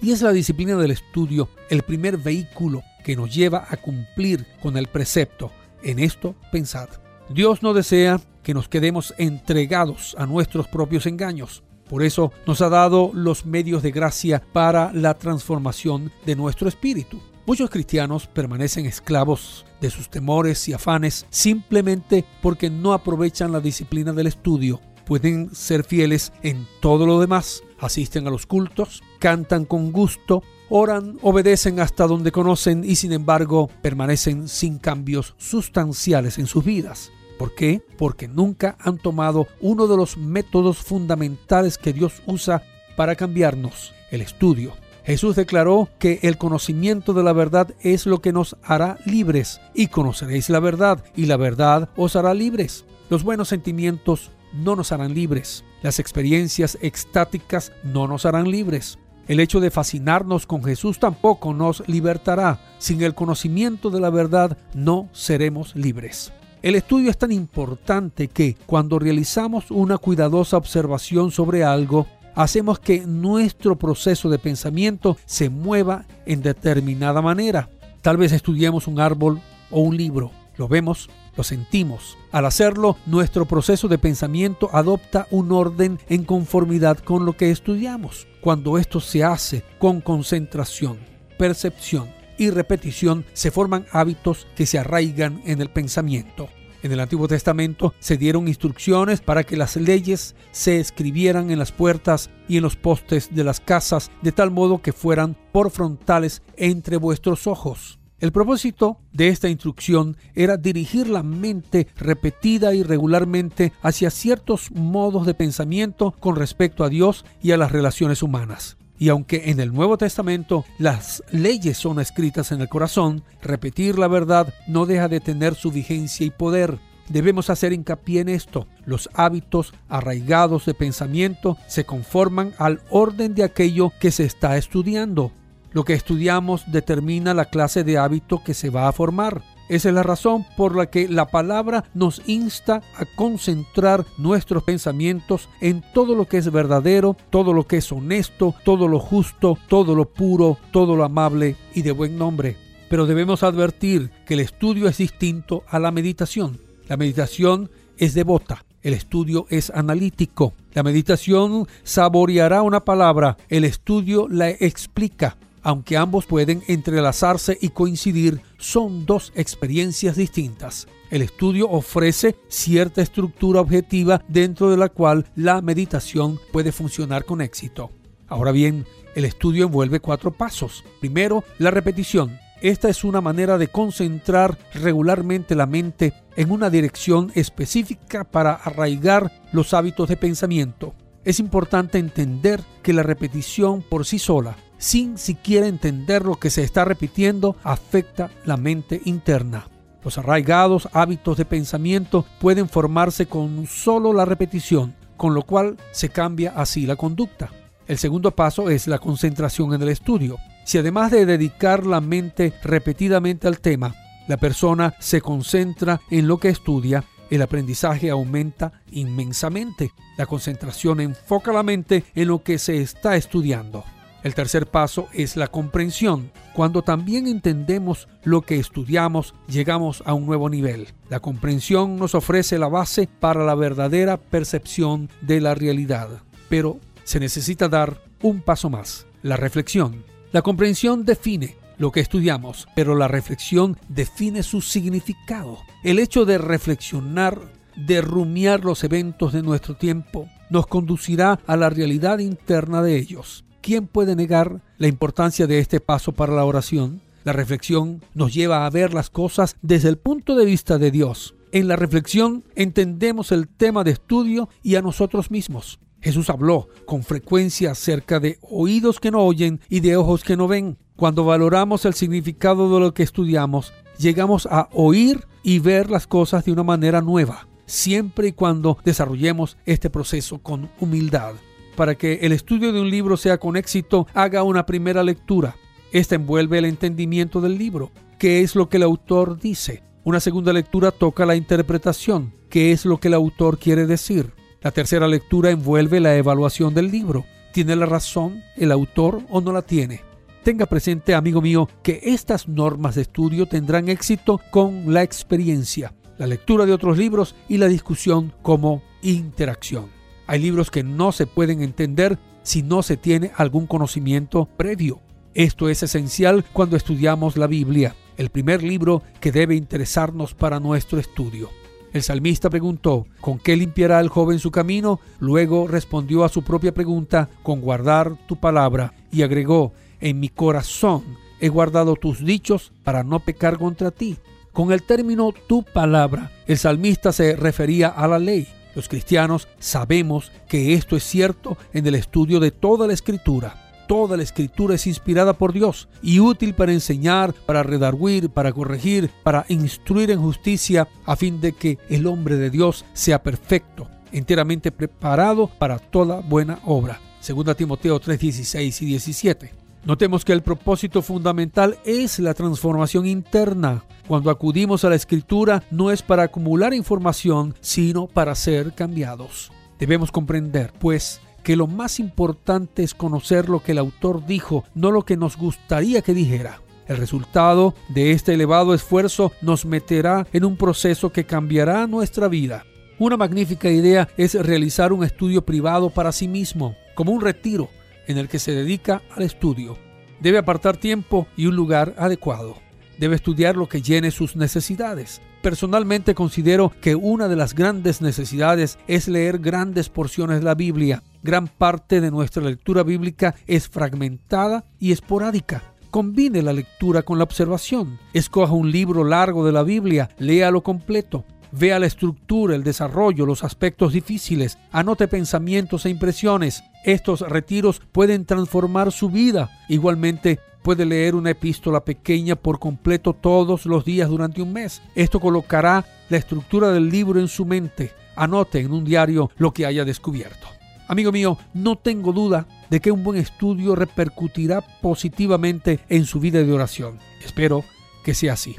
Y es la disciplina del estudio el primer vehículo que nos lleva a cumplir con el precepto, en esto pensad. Dios no desea que nos quedemos entregados a nuestros propios engaños. Por eso nos ha dado los medios de gracia para la transformación de nuestro espíritu. Muchos cristianos permanecen esclavos de sus temores y afanes simplemente porque no aprovechan la disciplina del estudio. Pueden ser fieles en todo lo demás. Asisten a los cultos, cantan con gusto, oran, obedecen hasta donde conocen y sin embargo permanecen sin cambios sustanciales en sus vidas. ¿Por qué? Porque nunca han tomado uno de los métodos fundamentales que Dios usa para cambiarnos, el estudio. Jesús declaró que el conocimiento de la verdad es lo que nos hará libres, y conoceréis la verdad, y la verdad os hará libres. Los buenos sentimientos no nos harán libres. Las experiencias extáticas no nos harán libres. El hecho de fascinarnos con Jesús tampoco nos libertará. Sin el conocimiento de la verdad no seremos libres. El estudio es tan importante que cuando realizamos una cuidadosa observación sobre algo, hacemos que nuestro proceso de pensamiento se mueva en determinada manera. Tal vez estudiemos un árbol o un libro, lo vemos, lo sentimos. Al hacerlo, nuestro proceso de pensamiento adopta un orden en conformidad con lo que estudiamos. Cuando esto se hace con concentración, percepción, y repetición se forman hábitos que se arraigan en el pensamiento. En el Antiguo Testamento se dieron instrucciones para que las leyes se escribieran en las puertas y en los postes de las casas, de tal modo que fueran por frontales entre vuestros ojos. El propósito de esta instrucción era dirigir la mente repetida y regularmente hacia ciertos modos de pensamiento con respecto a Dios y a las relaciones humanas. Y aunque en el Nuevo Testamento las leyes son escritas en el corazón, repetir la verdad no deja de tener su vigencia y poder. Debemos hacer hincapié en esto. Los hábitos arraigados de pensamiento se conforman al orden de aquello que se está estudiando. Lo que estudiamos determina la clase de hábito que se va a formar. Esa es la razón por la que la palabra nos insta a concentrar nuestros pensamientos en todo lo que es verdadero, todo lo que es honesto, todo lo justo, todo lo puro, todo lo amable y de buen nombre. Pero debemos advertir que el estudio es distinto a la meditación. La meditación es devota, el estudio es analítico. La meditación saboreará una palabra, el estudio la explica aunque ambos pueden entrelazarse y coincidir, son dos experiencias distintas. El estudio ofrece cierta estructura objetiva dentro de la cual la meditación puede funcionar con éxito. Ahora bien, el estudio envuelve cuatro pasos. Primero, la repetición. Esta es una manera de concentrar regularmente la mente en una dirección específica para arraigar los hábitos de pensamiento. Es importante entender que la repetición por sí sola sin siquiera entender lo que se está repitiendo, afecta la mente interna. Los arraigados hábitos de pensamiento pueden formarse con solo la repetición, con lo cual se cambia así la conducta. El segundo paso es la concentración en el estudio. Si además de dedicar la mente repetidamente al tema, la persona se concentra en lo que estudia, el aprendizaje aumenta inmensamente. La concentración enfoca la mente en lo que se está estudiando. El tercer paso es la comprensión. Cuando también entendemos lo que estudiamos, llegamos a un nuevo nivel. La comprensión nos ofrece la base para la verdadera percepción de la realidad. Pero se necesita dar un paso más, la reflexión. La comprensión define lo que estudiamos, pero la reflexión define su significado. El hecho de reflexionar, de rumiar los eventos de nuestro tiempo, nos conducirá a la realidad interna de ellos. ¿Quién puede negar la importancia de este paso para la oración? La reflexión nos lleva a ver las cosas desde el punto de vista de Dios. En la reflexión entendemos el tema de estudio y a nosotros mismos. Jesús habló con frecuencia acerca de oídos que no oyen y de ojos que no ven. Cuando valoramos el significado de lo que estudiamos, llegamos a oír y ver las cosas de una manera nueva, siempre y cuando desarrollemos este proceso con humildad. Para que el estudio de un libro sea con éxito, haga una primera lectura. Esta envuelve el entendimiento del libro, qué es lo que el autor dice. Una segunda lectura toca la interpretación, qué es lo que el autor quiere decir. La tercera lectura envuelve la evaluación del libro. ¿Tiene la razón el autor o no la tiene? Tenga presente, amigo mío, que estas normas de estudio tendrán éxito con la experiencia, la lectura de otros libros y la discusión como interacción. Hay libros que no se pueden entender si no se tiene algún conocimiento previo. Esto es esencial cuando estudiamos la Biblia, el primer libro que debe interesarnos para nuestro estudio. El salmista preguntó, ¿con qué limpiará el joven su camino? Luego respondió a su propia pregunta, con guardar tu palabra, y agregó, en mi corazón he guardado tus dichos para no pecar contra ti. Con el término tu palabra, el salmista se refería a la ley. Los cristianos sabemos que esto es cierto en el estudio de toda la escritura. Toda la escritura es inspirada por Dios y útil para enseñar, para redarguir, para corregir, para instruir en justicia, a fin de que el hombre de Dios sea perfecto, enteramente preparado para toda buena obra. 2 Timoteo 3, 16 y 17. Notemos que el propósito fundamental es la transformación interna. Cuando acudimos a la escritura no es para acumular información, sino para ser cambiados. Debemos comprender, pues, que lo más importante es conocer lo que el autor dijo, no lo que nos gustaría que dijera. El resultado de este elevado esfuerzo nos meterá en un proceso que cambiará nuestra vida. Una magnífica idea es realizar un estudio privado para sí mismo, como un retiro en el que se dedica al estudio. Debe apartar tiempo y un lugar adecuado. Debe estudiar lo que llene sus necesidades. Personalmente considero que una de las grandes necesidades es leer grandes porciones de la Biblia. Gran parte de nuestra lectura bíblica es fragmentada y esporádica. Combine la lectura con la observación. Escoja un libro largo de la Biblia, léalo completo. Vea la estructura, el desarrollo, los aspectos difíciles, anote pensamientos e impresiones. Estos retiros pueden transformar su vida. Igualmente, puede leer una epístola pequeña por completo todos los días durante un mes. Esto colocará la estructura del libro en su mente. Anote en un diario lo que haya descubierto. Amigo mío, no tengo duda de que un buen estudio repercutirá positivamente en su vida de oración. Espero que sea así.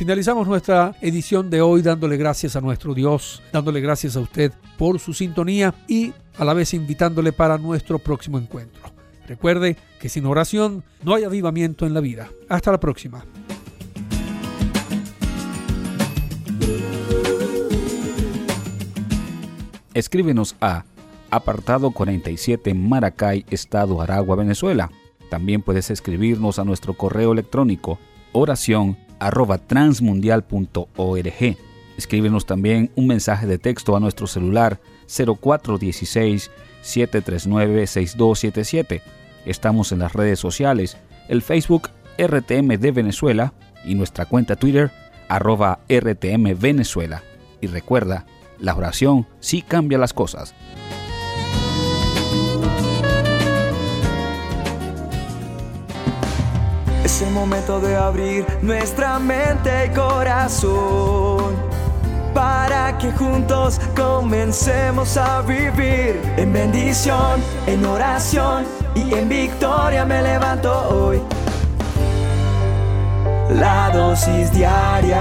Finalizamos nuestra edición de hoy dándole gracias a nuestro Dios, dándole gracias a usted por su sintonía y a la vez invitándole para nuestro próximo encuentro. Recuerde que sin oración no hay avivamiento en la vida. Hasta la próxima. Escríbenos a apartado 47 Maracay, Estado Aragua, Venezuela. También puedes escribirnos a nuestro correo electrónico oración arroba transmundial.org. Escríbenos también un mensaje de texto a nuestro celular 0416 739 6277. Estamos en las redes sociales, el Facebook RTM de Venezuela y nuestra cuenta Twitter arroba RTM Venezuela. Y recuerda, la oración sí cambia las cosas. Es el momento de abrir nuestra mente y corazón para que juntos comencemos a vivir en bendición, en oración y en victoria me levanto hoy. La dosis diaria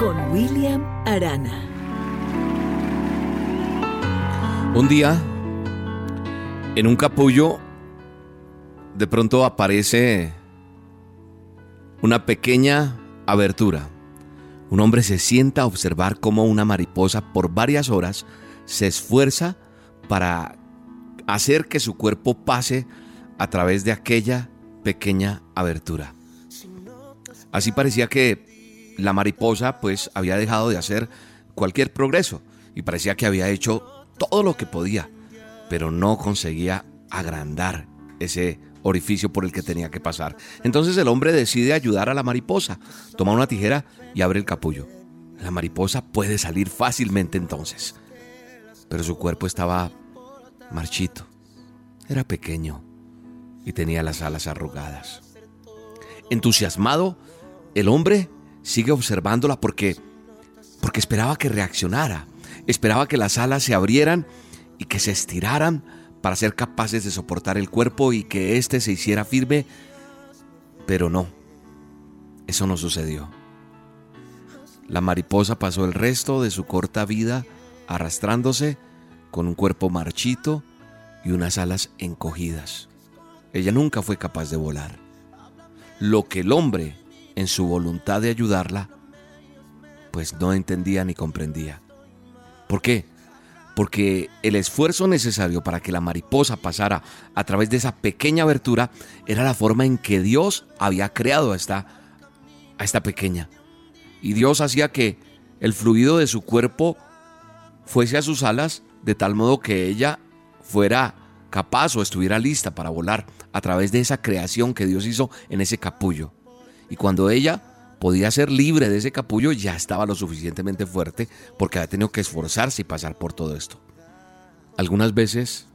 con William Arana. Un día, en un capullo, de pronto aparece una pequeña abertura. Un hombre se sienta a observar cómo una mariposa por varias horas se esfuerza para hacer que su cuerpo pase a través de aquella pequeña abertura. Así parecía que la mariposa pues había dejado de hacer cualquier progreso y parecía que había hecho todo lo que podía, pero no conseguía agrandar ese orificio por el que tenía que pasar. Entonces el hombre decide ayudar a la mariposa, toma una tijera y abre el capullo. La mariposa puede salir fácilmente entonces, pero su cuerpo estaba marchito, era pequeño y tenía las alas arrugadas. Entusiasmado, el hombre sigue observándola porque porque esperaba que reaccionara, esperaba que las alas se abrieran y que se estiraran para ser capaces de soportar el cuerpo y que éste se hiciera firme, pero no, eso no sucedió. La mariposa pasó el resto de su corta vida arrastrándose con un cuerpo marchito y unas alas encogidas. Ella nunca fue capaz de volar. Lo que el hombre, en su voluntad de ayudarla, pues no entendía ni comprendía. ¿Por qué? Porque el esfuerzo necesario para que la mariposa pasara a través de esa pequeña abertura era la forma en que Dios había creado a esta, a esta pequeña. Y Dios hacía que el fluido de su cuerpo fuese a sus alas de tal modo que ella fuera capaz o estuviera lista para volar a través de esa creación que Dios hizo en ese capullo. Y cuando ella podía ser libre de ese capullo, ya estaba lo suficientemente fuerte porque había tenido que esforzarse y pasar por todo esto. Algunas veces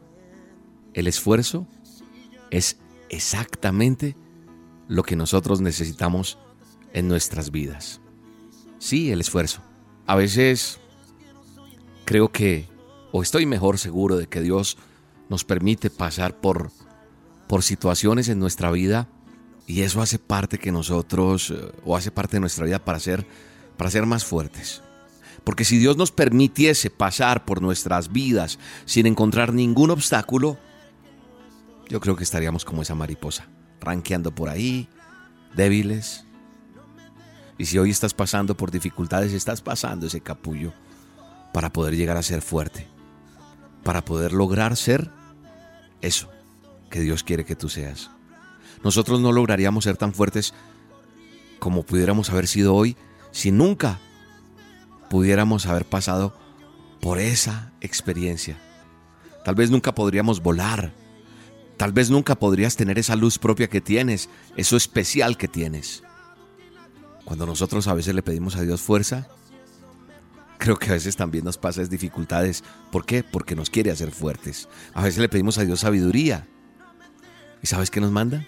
el esfuerzo es exactamente lo que nosotros necesitamos en nuestras vidas. Sí, el esfuerzo. A veces creo que, o estoy mejor seguro de que Dios nos permite pasar por, por situaciones en nuestra vida y eso hace parte que nosotros, eh, o hace parte de nuestra vida para ser, para ser más fuertes. Porque si Dios nos permitiese pasar por nuestras vidas sin encontrar ningún obstáculo, yo creo que estaríamos como esa mariposa, ranqueando por ahí, débiles. Y si hoy estás pasando por dificultades, estás pasando ese capullo para poder llegar a ser fuerte, para poder lograr ser eso que Dios quiere que tú seas nosotros no lograríamos ser tan fuertes como pudiéramos haber sido hoy si nunca pudiéramos haber pasado por esa experiencia. Tal vez nunca podríamos volar. Tal vez nunca podrías tener esa luz propia que tienes, eso especial que tienes. Cuando nosotros a veces le pedimos a Dios fuerza, creo que a veces también nos pasa dificultades. ¿Por qué? Porque nos quiere hacer fuertes. A veces le pedimos a Dios sabiduría. ¿Y sabes qué nos manda?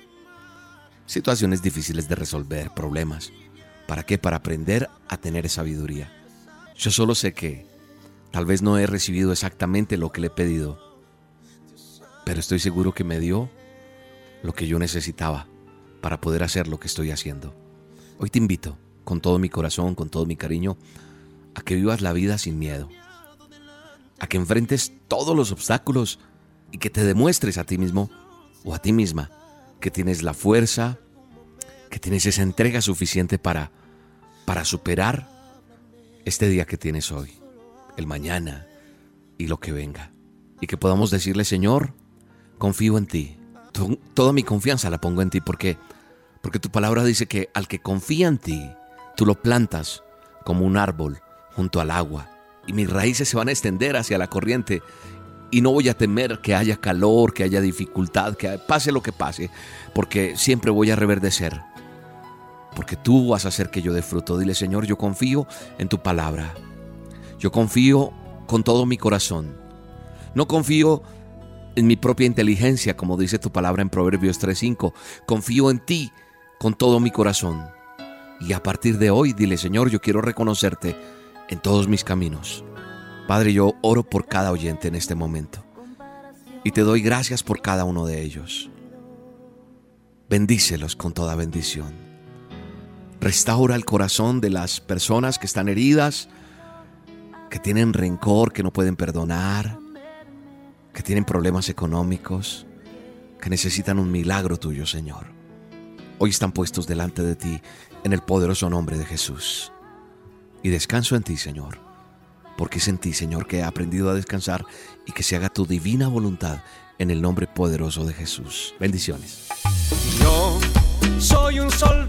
Situaciones difíciles de resolver, problemas. ¿Para qué? Para aprender a tener sabiduría. Yo solo sé que tal vez no he recibido exactamente lo que le he pedido, pero estoy seguro que me dio lo que yo necesitaba para poder hacer lo que estoy haciendo. Hoy te invito, con todo mi corazón, con todo mi cariño, a que vivas la vida sin miedo, a que enfrentes todos los obstáculos y que te demuestres a ti mismo o a ti misma que tienes la fuerza, que tienes esa entrega suficiente para, para superar este día que tienes hoy, el mañana y lo que venga. Y que podamos decirle, Señor, confío en ti. toda mi confianza la pongo en ti porque, porque tu palabra dice que al que confía en ti, tú lo plantas como un árbol junto al agua y mis raíces se van a extender hacia la corriente y no voy a temer que haya calor, que haya dificultad, que pase lo que pase, porque siempre voy a reverdecer. Porque tú vas a hacer que yo dé fruto. Dile, Señor, yo confío en tu palabra. Yo confío con todo mi corazón. No confío en mi propia inteligencia, como dice tu palabra en Proverbios 3:5. Confío en ti con todo mi corazón. Y a partir de hoy, dile, Señor, yo quiero reconocerte en todos mis caminos. Padre, yo oro por cada oyente en este momento y te doy gracias por cada uno de ellos. Bendícelos con toda bendición. Restaura el corazón de las personas que están heridas, que tienen rencor, que no pueden perdonar, que tienen problemas económicos, que necesitan un milagro tuyo, Señor. Hoy están puestos delante de ti en el poderoso nombre de Jesús. Y descanso en ti, Señor porque es en ti, Señor, que he aprendido a descansar y que se haga tu divina voluntad en el nombre poderoso de Jesús. Bendiciones. Yo soy un soldado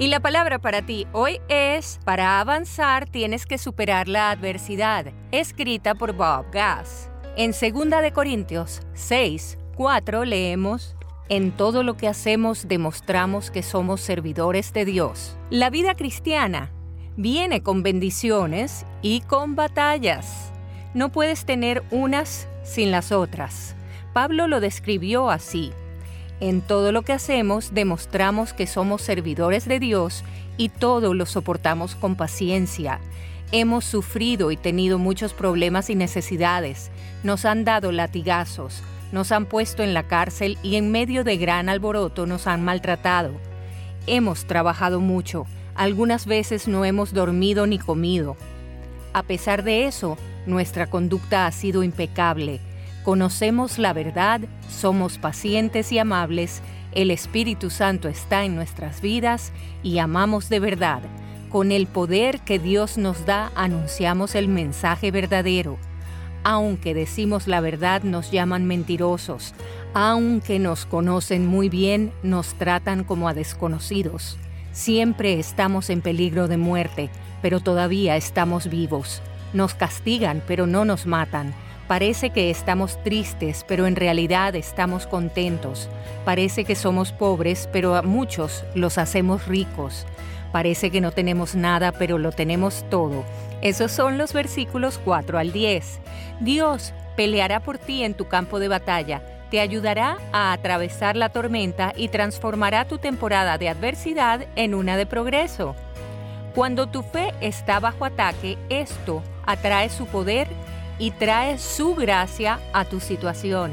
Y la palabra para ti hoy es, para avanzar tienes que superar la adversidad, escrita por Bob Gass. En 2 de Corintios 6, 4 leemos, en todo lo que hacemos demostramos que somos servidores de Dios. La vida cristiana viene con bendiciones y con batallas. No puedes tener unas sin las otras. Pablo lo describió así. En todo lo que hacemos demostramos que somos servidores de Dios y todo lo soportamos con paciencia. Hemos sufrido y tenido muchos problemas y necesidades. Nos han dado latigazos, nos han puesto en la cárcel y en medio de gran alboroto nos han maltratado. Hemos trabajado mucho, algunas veces no hemos dormido ni comido. A pesar de eso, nuestra conducta ha sido impecable. Conocemos la verdad, somos pacientes y amables, el Espíritu Santo está en nuestras vidas y amamos de verdad. Con el poder que Dios nos da, anunciamos el mensaje verdadero. Aunque decimos la verdad, nos llaman mentirosos. Aunque nos conocen muy bien, nos tratan como a desconocidos. Siempre estamos en peligro de muerte, pero todavía estamos vivos. Nos castigan, pero no nos matan. Parece que estamos tristes, pero en realidad estamos contentos. Parece que somos pobres, pero a muchos los hacemos ricos. Parece que no tenemos nada, pero lo tenemos todo. Esos son los versículos 4 al 10. Dios peleará por ti en tu campo de batalla, te ayudará a atravesar la tormenta y transformará tu temporada de adversidad en una de progreso. Cuando tu fe está bajo ataque, esto atrae su poder y trae su gracia a tu situación.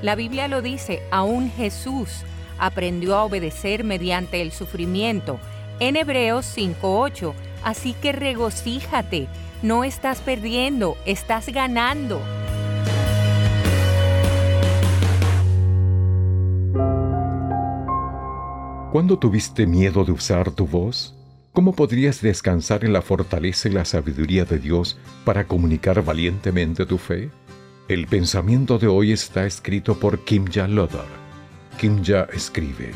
La Biblia lo dice, aún Jesús aprendió a obedecer mediante el sufrimiento. En Hebreos 5.8, así que regocíjate, no estás perdiendo, estás ganando. ¿Cuándo tuviste miedo de usar tu voz? ¿Cómo podrías descansar en la fortaleza y la sabiduría de Dios para comunicar valientemente tu fe? El pensamiento de hoy está escrito por Kimja Lodar. Kimja escribe.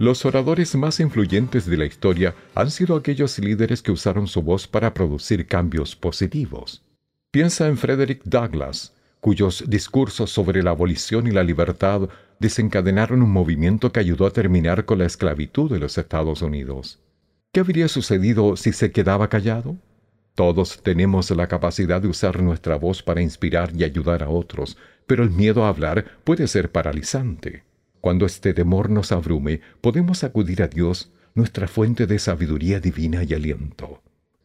Los oradores más influyentes de la historia han sido aquellos líderes que usaron su voz para producir cambios positivos. Piensa en Frederick Douglass, cuyos discursos sobre la abolición y la libertad desencadenaron un movimiento que ayudó a terminar con la esclavitud de los Estados Unidos. ¿Qué habría sucedido si se quedaba callado? Todos tenemos la capacidad de usar nuestra voz para inspirar y ayudar a otros, pero el miedo a hablar puede ser paralizante. Cuando este temor nos abrume, podemos acudir a Dios, nuestra fuente de sabiduría divina y aliento.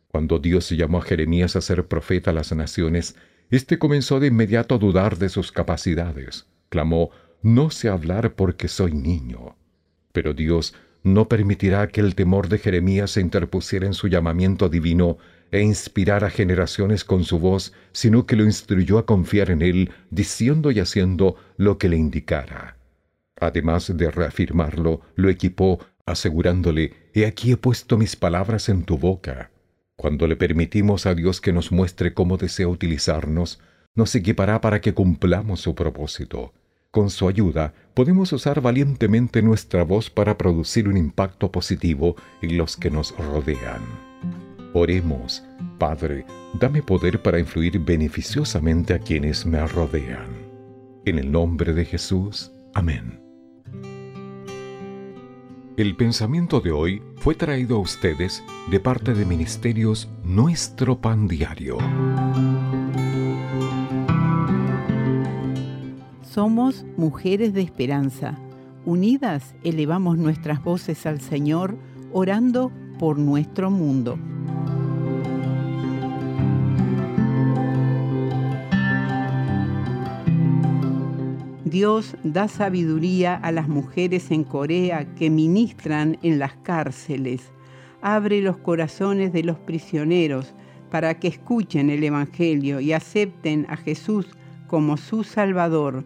Cuando Dios llamó a Jeremías a ser profeta a las naciones, éste comenzó de inmediato a dudar de sus capacidades. Clamó, no sé hablar porque soy niño. Pero Dios no permitirá que el temor de Jeremías se interpusiera en su llamamiento divino e inspirara generaciones con su voz, sino que lo instruyó a confiar en él, diciendo y haciendo lo que le indicara. Además de reafirmarlo, lo equipó, asegurándole, He aquí he puesto mis palabras en tu boca. Cuando le permitimos a Dios que nos muestre cómo desea utilizarnos, nos equipará para que cumplamos su propósito. Con su ayuda, podemos usar valientemente nuestra voz para producir un impacto positivo en los que nos rodean. Oremos, Padre, dame poder para influir beneficiosamente a quienes me rodean. En el nombre de Jesús, amén. El pensamiento de hoy fue traído a ustedes de parte de Ministerios Nuestro Pan Diario. Somos mujeres de esperanza. Unidas elevamos nuestras voces al Señor, orando por nuestro mundo. Dios da sabiduría a las mujeres en Corea que ministran en las cárceles. Abre los corazones de los prisioneros para que escuchen el Evangelio y acepten a Jesús como su Salvador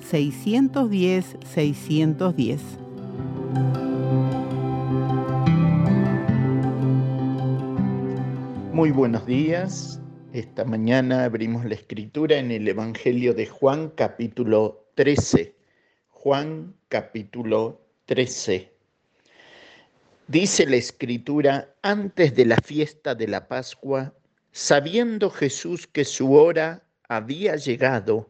610-610. Muy buenos días. Esta mañana abrimos la escritura en el Evangelio de Juan capítulo 13. Juan capítulo 13. Dice la escritura, antes de la fiesta de la Pascua, sabiendo Jesús que su hora había llegado,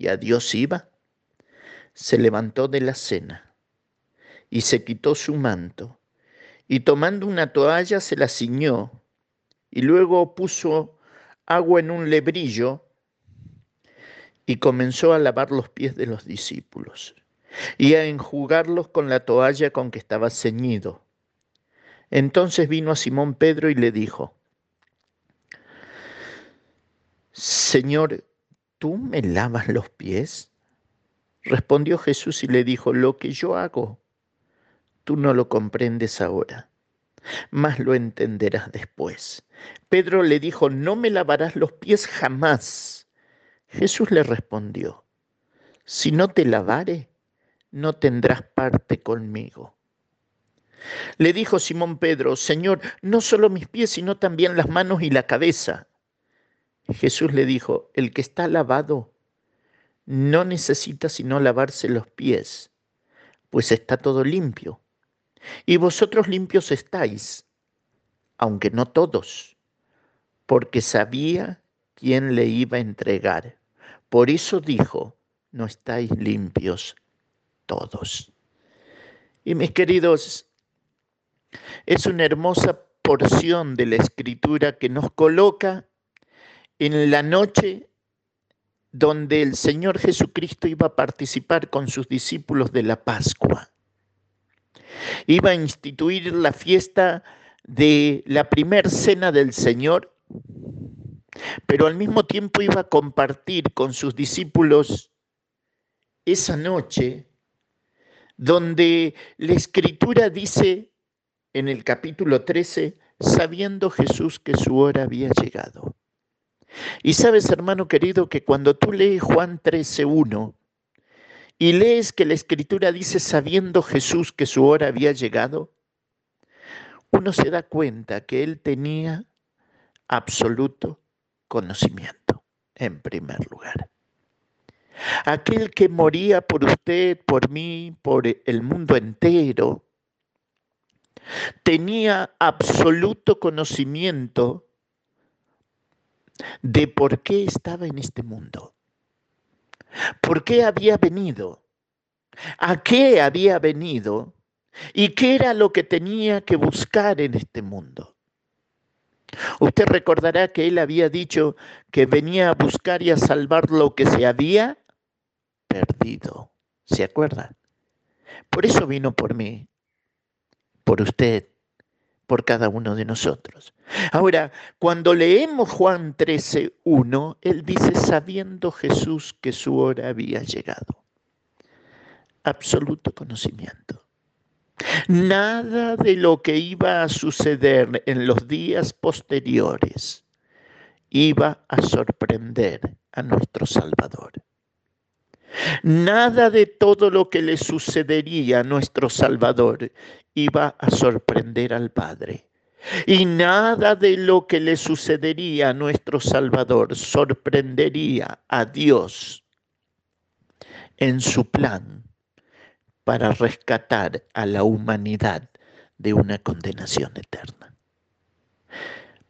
y a Dios iba, se levantó de la cena y se quitó su manto y tomando una toalla se la ciñó y luego puso agua en un lebrillo y comenzó a lavar los pies de los discípulos y a enjugarlos con la toalla con que estaba ceñido. Entonces vino a Simón Pedro y le dijo, Señor, ¿tú me lavas los pies? Respondió Jesús y le dijo, lo que yo hago, tú no lo comprendes ahora, mas lo entenderás después. Pedro le dijo, no me lavarás los pies jamás. Jesús le respondió, si no te lavare, no tendrás parte conmigo. Le dijo Simón Pedro, Señor, no solo mis pies, sino también las manos y la cabeza. Jesús le dijo, el que está lavado no necesita sino lavarse los pies, pues está todo limpio. Y vosotros limpios estáis, aunque no todos, porque sabía quién le iba a entregar. Por eso dijo, no estáis limpios todos. Y mis queridos, es una hermosa porción de la escritura que nos coloca en la noche donde el Señor Jesucristo iba a participar con sus discípulos de la Pascua. Iba a instituir la fiesta de la primer cena del Señor, pero al mismo tiempo iba a compartir con sus discípulos esa noche donde la escritura dice en el capítulo 13, sabiendo Jesús que su hora había llegado. Y sabes, hermano querido, que cuando tú lees Juan 13.1 y lees que la escritura dice sabiendo Jesús que su hora había llegado, uno se da cuenta que él tenía absoluto conocimiento, en primer lugar. Aquel que moría por usted, por mí, por el mundo entero, tenía absoluto conocimiento de por qué estaba en este mundo, por qué había venido, a qué había venido y qué era lo que tenía que buscar en este mundo. Usted recordará que él había dicho que venía a buscar y a salvar lo que se había perdido. ¿Se acuerda? Por eso vino por mí, por usted, por cada uno de nosotros. Ahora, cuando leemos Juan 13, 1, él dice, sabiendo Jesús que su hora había llegado. Absoluto conocimiento. Nada de lo que iba a suceder en los días posteriores iba a sorprender a nuestro Salvador. Nada de todo lo que le sucedería a nuestro Salvador iba a sorprender al Padre. Y nada de lo que le sucedería a nuestro Salvador sorprendería a Dios en su plan para rescatar a la humanidad de una condenación eterna.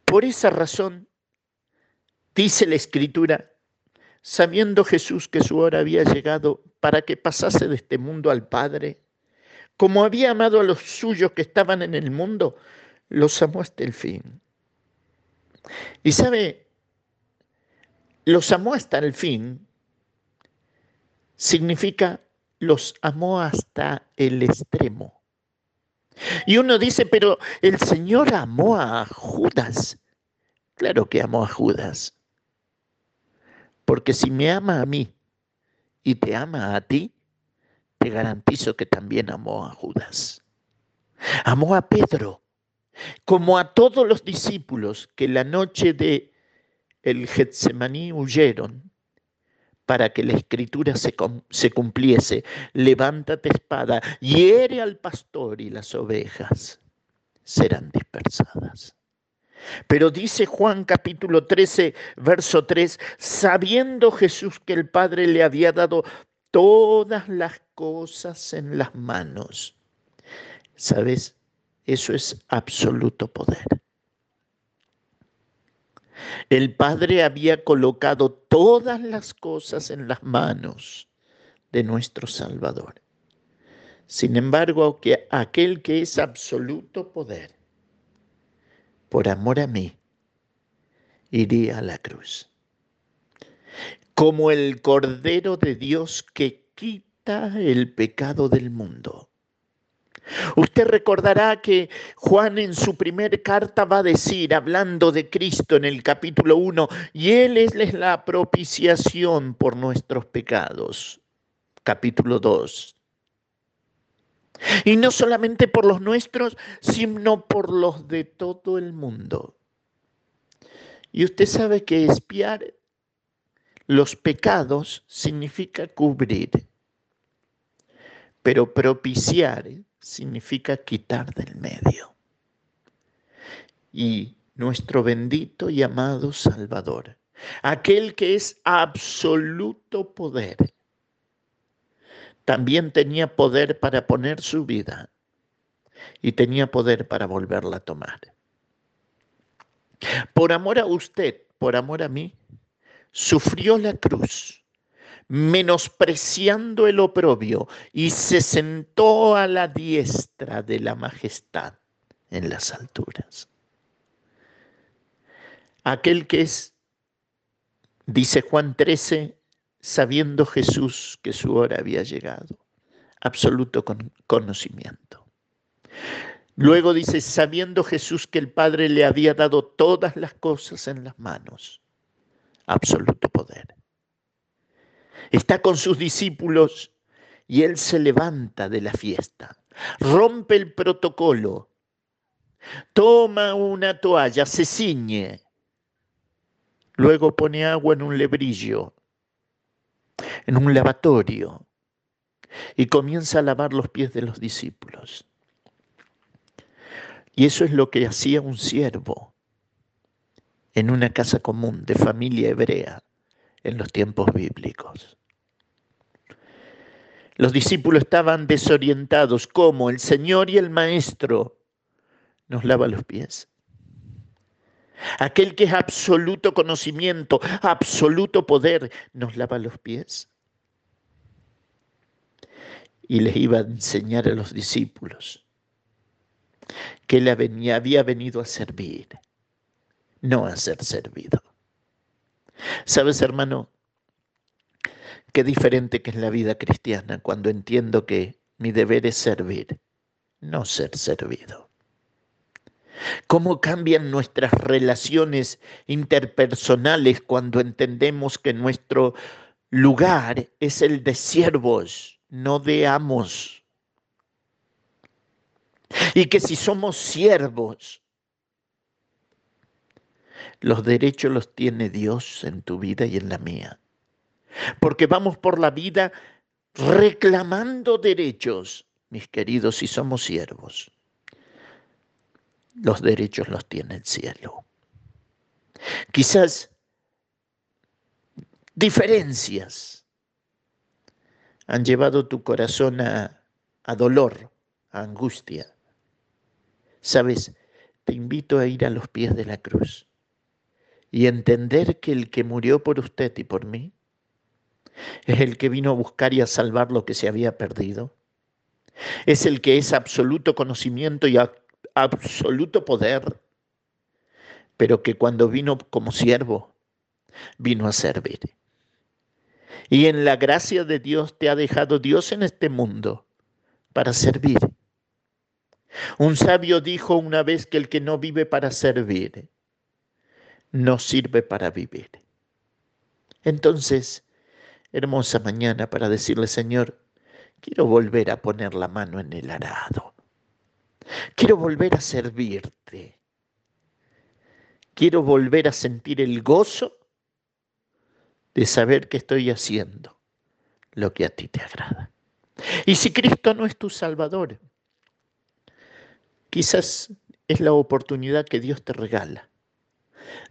Por esa razón, dice la Escritura, sabiendo Jesús que su hora había llegado para que pasase de este mundo al Padre, como había amado a los suyos que estaban en el mundo, los amó hasta el fin. Y sabe, los amó hasta el fin significa los amó hasta el extremo. Y uno dice, pero el Señor amó a Judas. Claro que amó a Judas. Porque si me ama a mí y te ama a ti, te garantizo que también amó a Judas. Amó a Pedro, como a todos los discípulos que la noche de el Getsemaní huyeron para que la escritura se, se cumpliese. Levántate espada, hiere al pastor y las ovejas serán dispersadas. Pero dice Juan capítulo 13, verso 3, sabiendo Jesús que el Padre le había dado todas las cosas en las manos. ¿Sabes? Eso es absoluto poder. El Padre había colocado todas las cosas en las manos de nuestro Salvador. Sin embargo, que aquel que es absoluto poder, por amor a mí, iría a la cruz. Como el Cordero de Dios que quita el pecado del mundo. Usted recordará que Juan en su primer carta va a decir, hablando de Cristo en el capítulo 1, y Él es la propiciación por nuestros pecados. Capítulo 2. Y no solamente por los nuestros, sino por los de todo el mundo. Y usted sabe que espiar los pecados significa cubrir, pero propiciar significa quitar del medio. Y nuestro bendito y amado Salvador, aquel que es absoluto poder, también tenía poder para poner su vida y tenía poder para volverla a tomar. Por amor a usted, por amor a mí, sufrió la cruz menospreciando el oprobio, y se sentó a la diestra de la majestad en las alturas. Aquel que es, dice Juan 13, sabiendo Jesús que su hora había llegado, absoluto conocimiento. Luego dice, sabiendo Jesús que el Padre le había dado todas las cosas en las manos, absoluto poder está con sus discípulos y él se levanta de la fiesta, rompe el protocolo, toma una toalla, se ciñe, luego pone agua en un lebrillo, en un lavatorio, y comienza a lavar los pies de los discípulos. Y eso es lo que hacía un siervo en una casa común de familia hebrea en los tiempos bíblicos. Los discípulos estaban desorientados, como el Señor y el Maestro nos lava los pies. Aquel que es absoluto conocimiento, absoluto poder, nos lava los pies. Y les iba a enseñar a los discípulos que él había venido a servir, no a ser servido. ¿Sabes, hermano? Qué diferente que es la vida cristiana cuando entiendo que mi deber es servir, no ser servido. Cómo cambian nuestras relaciones interpersonales cuando entendemos que nuestro lugar es el de siervos, no de amos. Y que si somos siervos, los derechos los tiene Dios en tu vida y en la mía. Porque vamos por la vida reclamando derechos, mis queridos, si somos siervos los derechos los tiene el cielo. Quizás diferencias han llevado tu corazón a, a dolor, a angustia. Sabes, te invito a ir a los pies de la cruz y entender que el que murió por usted y por mí es el que vino a buscar y a salvar lo que se había perdido. Es el que es absoluto conocimiento y absoluto poder, pero que cuando vino como siervo, vino a servir. Y en la gracia de Dios te ha dejado Dios en este mundo para servir. Un sabio dijo una vez que el que no vive para servir, no sirve para vivir. Entonces, hermosa mañana para decirle, Señor, quiero volver a poner la mano en el arado. Quiero volver a servirte. Quiero volver a sentir el gozo de saber que estoy haciendo lo que a ti te agrada. Y si Cristo no es tu Salvador, quizás es la oportunidad que Dios te regala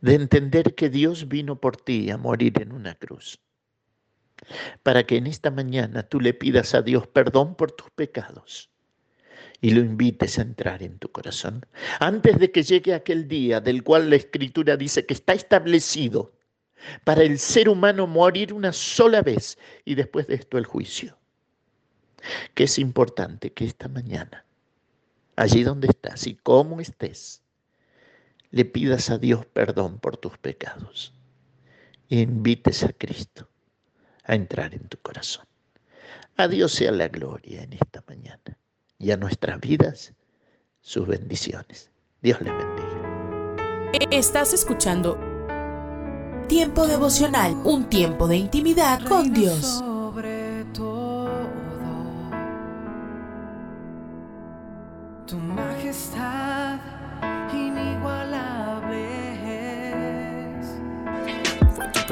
de entender que Dios vino por ti a morir en una cruz, para que en esta mañana tú le pidas a Dios perdón por tus pecados y lo invites a entrar en tu corazón. Antes de que llegue aquel día del cual la Escritura dice que está establecido para el ser humano morir una sola vez y después de esto el juicio. Que es importante que esta mañana, allí donde estás y como estés, le pidas a Dios perdón por tus pecados e invites a Cristo a entrar en tu corazón. A Dios sea la gloria en esta mañana y a nuestras vidas sus bendiciones. Dios les bendiga. Estás escuchando Tiempo devocional, un tiempo de intimidad con Dios.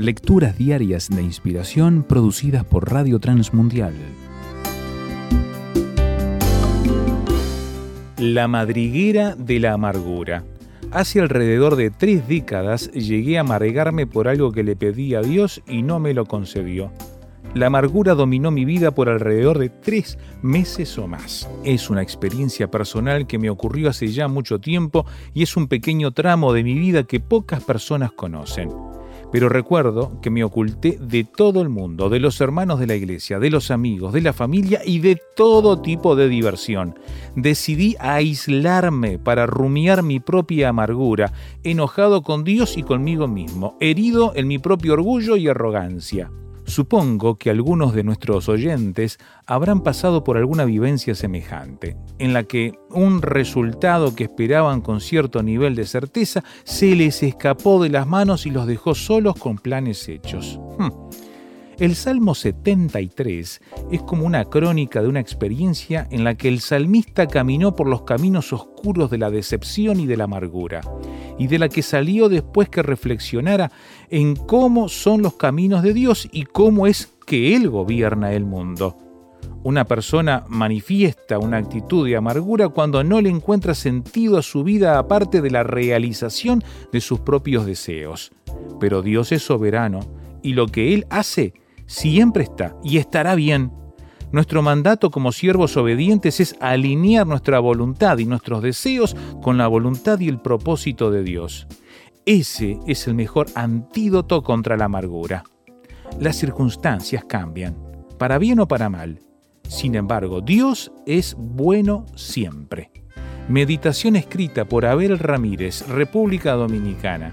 Lecturas diarias de inspiración producidas por Radio Transmundial. La madriguera de la amargura. Hace alrededor de tres décadas llegué a amargarme por algo que le pedí a Dios y no me lo concedió. La amargura dominó mi vida por alrededor de tres meses o más. Es una experiencia personal que me ocurrió hace ya mucho tiempo y es un pequeño tramo de mi vida que pocas personas conocen. Pero recuerdo que me oculté de todo el mundo, de los hermanos de la iglesia, de los amigos, de la familia y de todo tipo de diversión. Decidí aislarme para rumiar mi propia amargura, enojado con Dios y conmigo mismo, herido en mi propio orgullo y arrogancia. Supongo que algunos de nuestros oyentes habrán pasado por alguna vivencia semejante, en la que un resultado que esperaban con cierto nivel de certeza se les escapó de las manos y los dejó solos con planes hechos. Hmm. El Salmo 73 es como una crónica de una experiencia en la que el salmista caminó por los caminos oscuros de la decepción y de la amargura, y de la que salió después que reflexionara en cómo son los caminos de Dios y cómo es que Él gobierna el mundo. Una persona manifiesta una actitud de amargura cuando no le encuentra sentido a su vida aparte de la realización de sus propios deseos. Pero Dios es soberano y lo que Él hace siempre está y estará bien. Nuestro mandato como siervos obedientes es alinear nuestra voluntad y nuestros deseos con la voluntad y el propósito de Dios. Ese es el mejor antídoto contra la amargura. Las circunstancias cambian, para bien o para mal. Sin embargo, Dios es bueno siempre. Meditación escrita por Abel Ramírez, República Dominicana.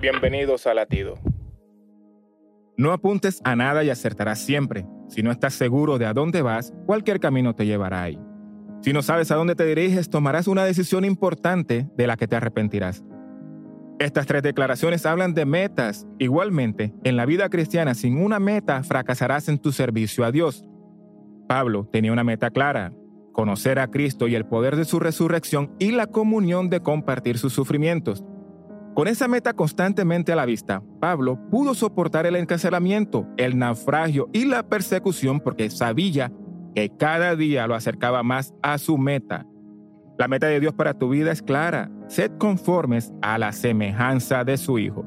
Bienvenidos a Latido. No apuntes a nada y acertarás siempre. Si no estás seguro de a dónde vas, cualquier camino te llevará ahí. Si no sabes a dónde te diriges, tomarás una decisión importante de la que te arrepentirás. Estas tres declaraciones hablan de metas. Igualmente, en la vida cristiana, sin una meta, fracasarás en tu servicio a Dios. Pablo tenía una meta clara, conocer a Cristo y el poder de su resurrección y la comunión de compartir sus sufrimientos. Con esa meta constantemente a la vista, Pablo pudo soportar el encarcelamiento, el naufragio y la persecución porque sabía que cada día lo acercaba más a su meta. La meta de Dios para tu vida es clara. Sed conformes a la semejanza de su Hijo.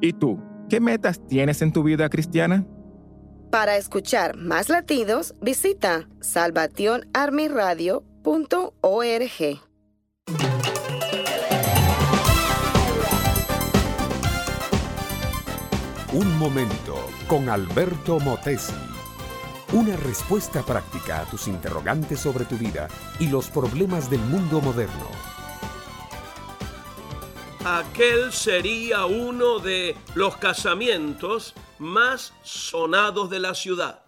¿Y tú, qué metas tienes en tu vida cristiana? Para escuchar más latidos, visita salvationarmyradio.org. Un momento con Alberto Motesi. Una respuesta práctica a tus interrogantes sobre tu vida y los problemas del mundo moderno. Aquel sería uno de los casamientos más sonados de la ciudad.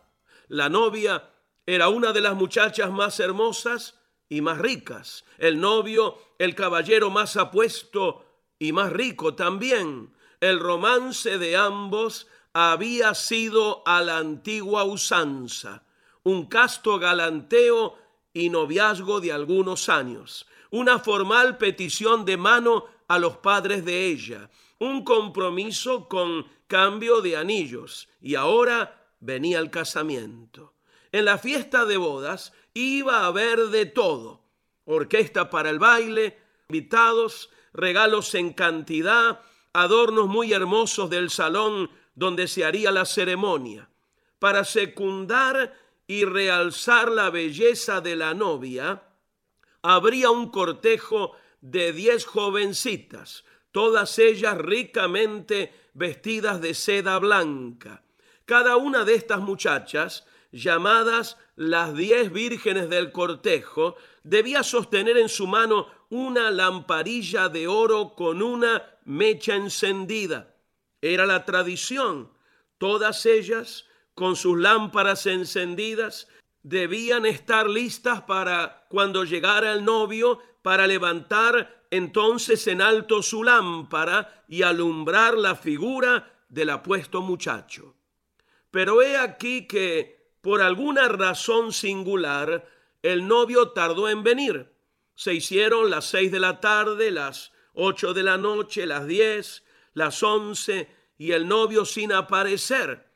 La novia era una de las muchachas más hermosas y más ricas. El novio, el caballero más apuesto y más rico también. El romance de ambos había sido a la antigua usanza, un casto galanteo y noviazgo de algunos años, una formal petición de mano a los padres de ella, un compromiso con cambio de anillos, y ahora venía el casamiento. En la fiesta de bodas iba a haber de todo, orquesta para el baile, invitados, regalos en cantidad, adornos muy hermosos del salón donde se haría la ceremonia. Para secundar y realzar la belleza de la novia, habría un cortejo de diez jovencitas, todas ellas ricamente vestidas de seda blanca. Cada una de estas muchachas, llamadas las diez vírgenes del cortejo, debía sostener en su mano una lamparilla de oro con una mecha encendida. Era la tradición. Todas ellas, con sus lámparas encendidas, debían estar listas para, cuando llegara el novio, para levantar entonces en alto su lámpara y alumbrar la figura del apuesto muchacho. Pero he aquí que, por alguna razón singular, el novio tardó en venir. Se hicieron las seis de la tarde, las ocho de la noche, las diez, las once, y el novio sin aparecer.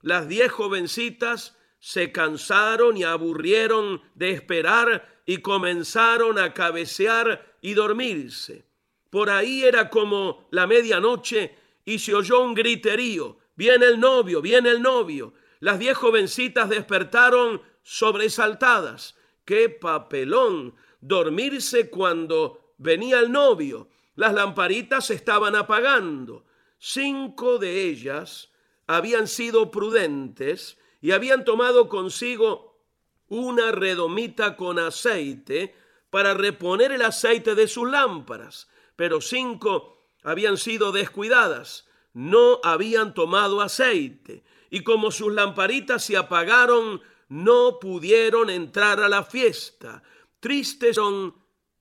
Las diez jovencitas se cansaron y aburrieron de esperar y comenzaron a cabecear y dormirse. Por ahí era como la medianoche y se oyó un griterío. Viene el novio, viene el novio. Las diez jovencitas despertaron sobresaltadas. ¡Qué papelón! Dormirse cuando venía el novio. Las lamparitas se estaban apagando. Cinco de ellas habían sido prudentes y habían tomado consigo una redomita con aceite para reponer el aceite de sus lámparas, pero cinco habían sido descuidadas, no habían tomado aceite, y como sus lamparitas se apagaron, no pudieron entrar a la fiesta. Tristes son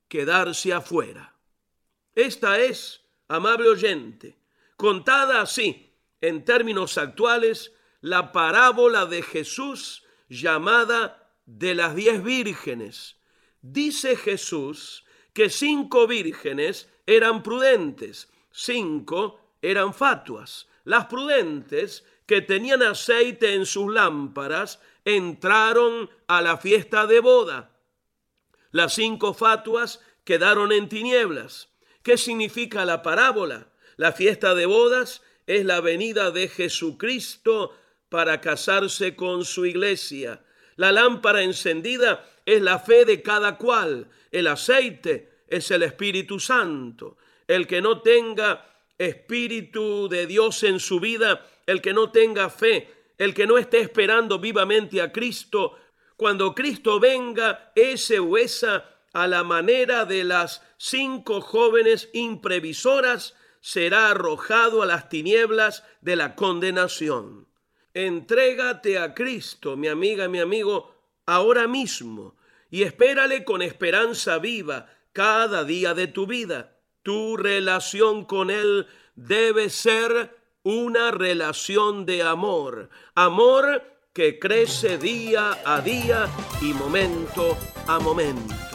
quedarse afuera. Esta es, amable oyente, contada así, en términos actuales, la parábola de Jesús llamada de las diez vírgenes. Dice Jesús que cinco vírgenes eran prudentes, cinco eran fatuas. Las prudentes que tenían aceite en sus lámparas entraron a la fiesta de boda. Las cinco fatuas quedaron en tinieblas. ¿Qué significa la parábola? La fiesta de bodas es la venida de Jesucristo para casarse con su iglesia. La lámpara encendida es la fe de cada cual. El aceite es el Espíritu Santo. El que no tenga Espíritu de Dios en su vida, el que no tenga fe, el que no esté esperando vivamente a Cristo, cuando Cristo venga, ese o esa, a la manera de las cinco jóvenes imprevisoras, será arrojado a las tinieblas de la condenación. Entrégate a Cristo, mi amiga, mi amigo, ahora mismo y espérale con esperanza viva cada día de tu vida. Tu relación con Él debe ser una relación de amor, amor que crece día a día y momento a momento.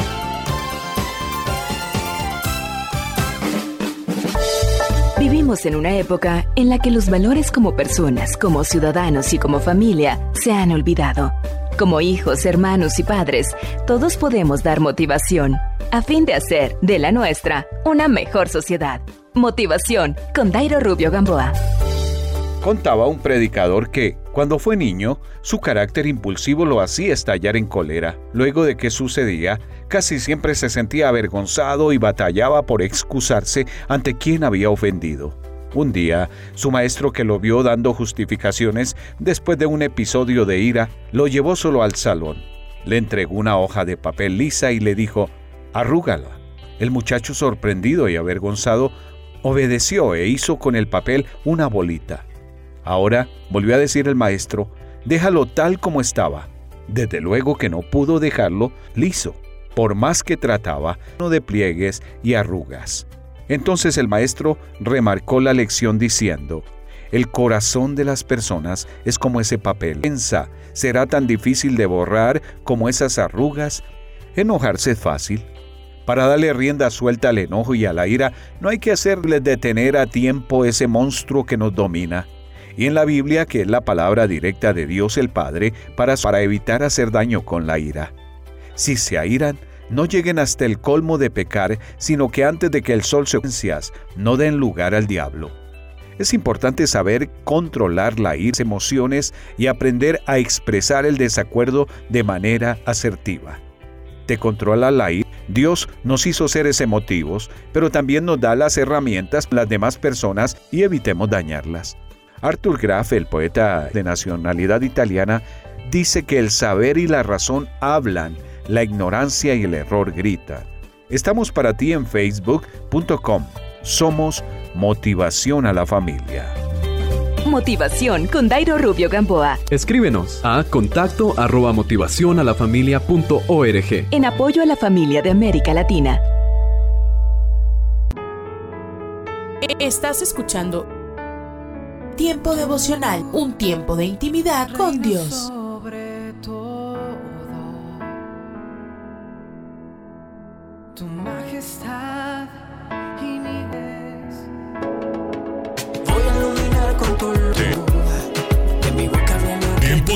Vivimos en una época en la que los valores como personas, como ciudadanos y como familia se han olvidado. Como hijos, hermanos y padres, todos podemos dar motivación a fin de hacer de la nuestra una mejor sociedad. Motivación con Dairo Rubio Gamboa. Contaba un predicador que, cuando fue niño, su carácter impulsivo lo hacía estallar en cólera. Luego de que sucedía, casi siempre se sentía avergonzado y batallaba por excusarse ante quien había ofendido. Un día, su maestro que lo vio dando justificaciones después de un episodio de ira, lo llevó solo al salón. Le entregó una hoja de papel lisa y le dijo, arrúgala. El muchacho sorprendido y avergonzado obedeció e hizo con el papel una bolita. Ahora, volvió a decir el maestro, déjalo tal como estaba. Desde luego que no pudo dejarlo liso, por más que trataba, no de pliegues y arrugas. Entonces el maestro remarcó la lección diciendo, el corazón de las personas es como ese papel. Pensa, será tan difícil de borrar como esas arrugas. Enojarse es fácil. Para darle rienda suelta al enojo y a la ira, no hay que hacerle detener a tiempo ese monstruo que nos domina y en la Biblia que es la palabra directa de Dios el Padre para, para evitar hacer daño con la ira. Si se airan, no lleguen hasta el colmo de pecar, sino que antes de que el sol se no den lugar al diablo. Es importante saber controlar la ira, emociones y aprender a expresar el desacuerdo de manera asertiva. Te controla la ira. Dios nos hizo seres emotivos, pero también nos da las herramientas las demás personas y evitemos dañarlas. Arthur Graff, el poeta de nacionalidad italiana, dice que el saber y la razón hablan, la ignorancia y el error gritan. Estamos para ti en facebook.com. Somos Motivación a la Familia. Motivación con Dairo Rubio Gamboa. Escríbenos a contacto arroba motivación a la familia punto org. En apoyo a la familia de América Latina. Estás escuchando Tiempo devocional, un tiempo de intimidad con Dios.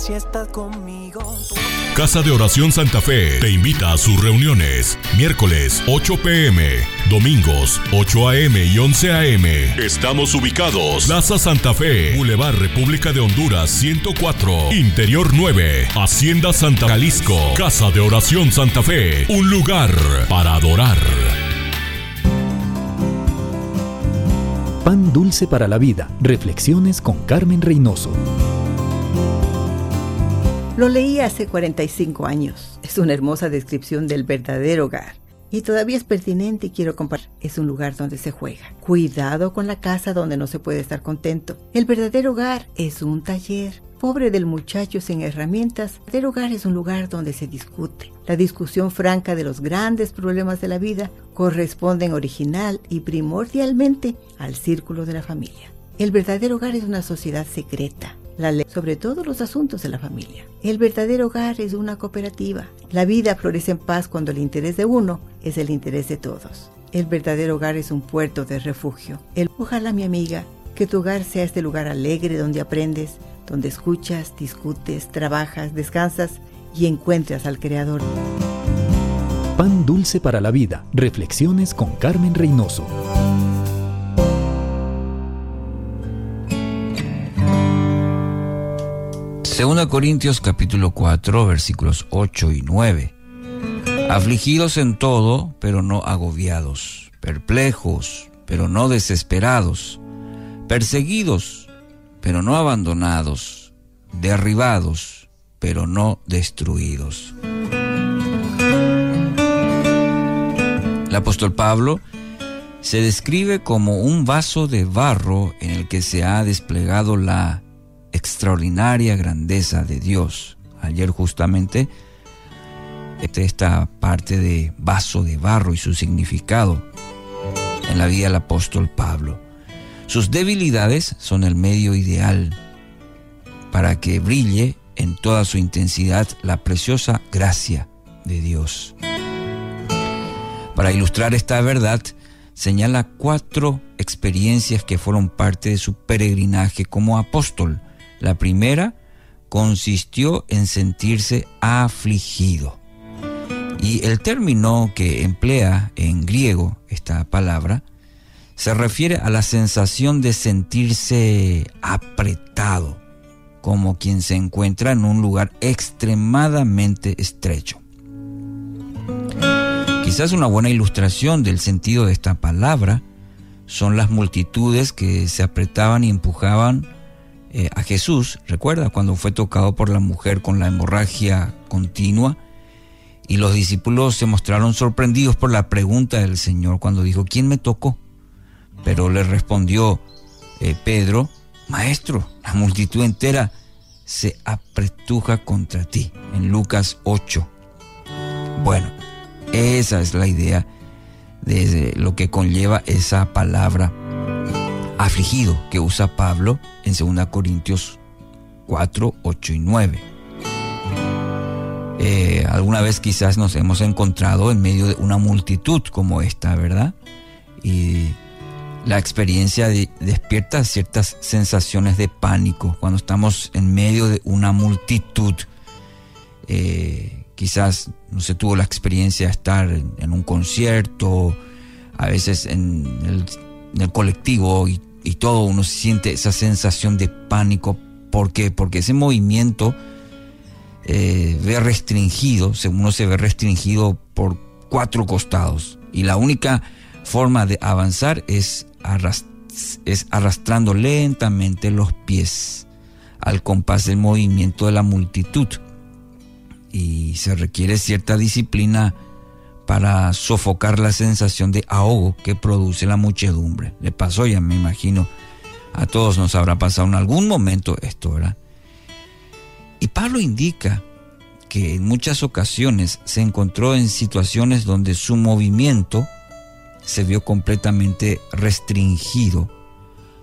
Si estás conmigo. Casa de Oración Santa Fe te invita a sus reuniones. Miércoles 8 pm, domingos 8 am y 11 am. Estamos ubicados. Plaza Santa Fe, Boulevard República de Honduras 104, Interior 9, Hacienda Santa Jalisco. Casa de Oración Santa Fe, un lugar para adorar. Pan dulce para la vida. Reflexiones con Carmen Reynoso. Lo leí hace 45 años. Es una hermosa descripción del verdadero hogar. Y todavía es pertinente y quiero compartir. Es un lugar donde se juega. Cuidado con la casa donde no se puede estar contento. El verdadero hogar es un taller. Pobre del muchacho sin herramientas, el verdadero hogar es un lugar donde se discute. La discusión franca de los grandes problemas de la vida corresponden original y primordialmente al círculo de la familia. El verdadero hogar es una sociedad secreta, la ley sobre todos los asuntos de la familia. El verdadero hogar es una cooperativa. La vida florece en paz cuando el interés de uno es el interés de todos. El verdadero hogar es un puerto de refugio. El, ojalá, mi amiga, que tu hogar sea este lugar alegre donde aprendes, donde escuchas, discutes, trabajas, descansas y encuentras al Creador. Pan dulce para la vida. Reflexiones con Carmen Reynoso. Segunda Corintios capítulo 4 versículos 8 y 9. Afligidos en todo, pero no agobiados, perplejos, pero no desesperados, perseguidos, pero no abandonados, derribados, pero no destruidos. El apóstol Pablo se describe como un vaso de barro en el que se ha desplegado la extraordinaria grandeza de Dios. Ayer justamente esta parte de vaso de barro y su significado en la vida del apóstol Pablo. Sus debilidades son el medio ideal para que brille en toda su intensidad la preciosa gracia de Dios. Para ilustrar esta verdad, señala cuatro experiencias que fueron parte de su peregrinaje como apóstol. La primera consistió en sentirse afligido. Y el término que emplea en griego esta palabra se refiere a la sensación de sentirse apretado, como quien se encuentra en un lugar extremadamente estrecho. Quizás una buena ilustración del sentido de esta palabra son las multitudes que se apretaban y empujaban eh, a Jesús, recuerda, cuando fue tocado por la mujer con la hemorragia continua, y los discípulos se mostraron sorprendidos por la pregunta del Señor cuando dijo, ¿quién me tocó? Pero le respondió eh, Pedro, Maestro, la multitud entera se apretuja contra ti, en Lucas 8. Bueno, esa es la idea de lo que conlleva esa palabra afligido que usa Pablo en 2 Corintios 4, 8 y 9. Eh, alguna vez quizás nos hemos encontrado en medio de una multitud como esta, ¿verdad? Y la experiencia de- despierta ciertas sensaciones de pánico cuando estamos en medio de una multitud. Eh, quizás no se tuvo la experiencia de estar en, en un concierto, a veces en el, en el colectivo y y todo uno siente esa sensación de pánico. ¿Por qué? Porque ese movimiento eh, ve restringido, uno se ve restringido por cuatro costados. Y la única forma de avanzar es, es arrastrando lentamente los pies al compás del movimiento de la multitud. Y se requiere cierta disciplina para sofocar la sensación de ahogo que produce la muchedumbre. Le pasó ya, me imagino, a todos nos habrá pasado en algún momento esto, ¿verdad? Y Pablo indica que en muchas ocasiones se encontró en situaciones donde su movimiento se vio completamente restringido,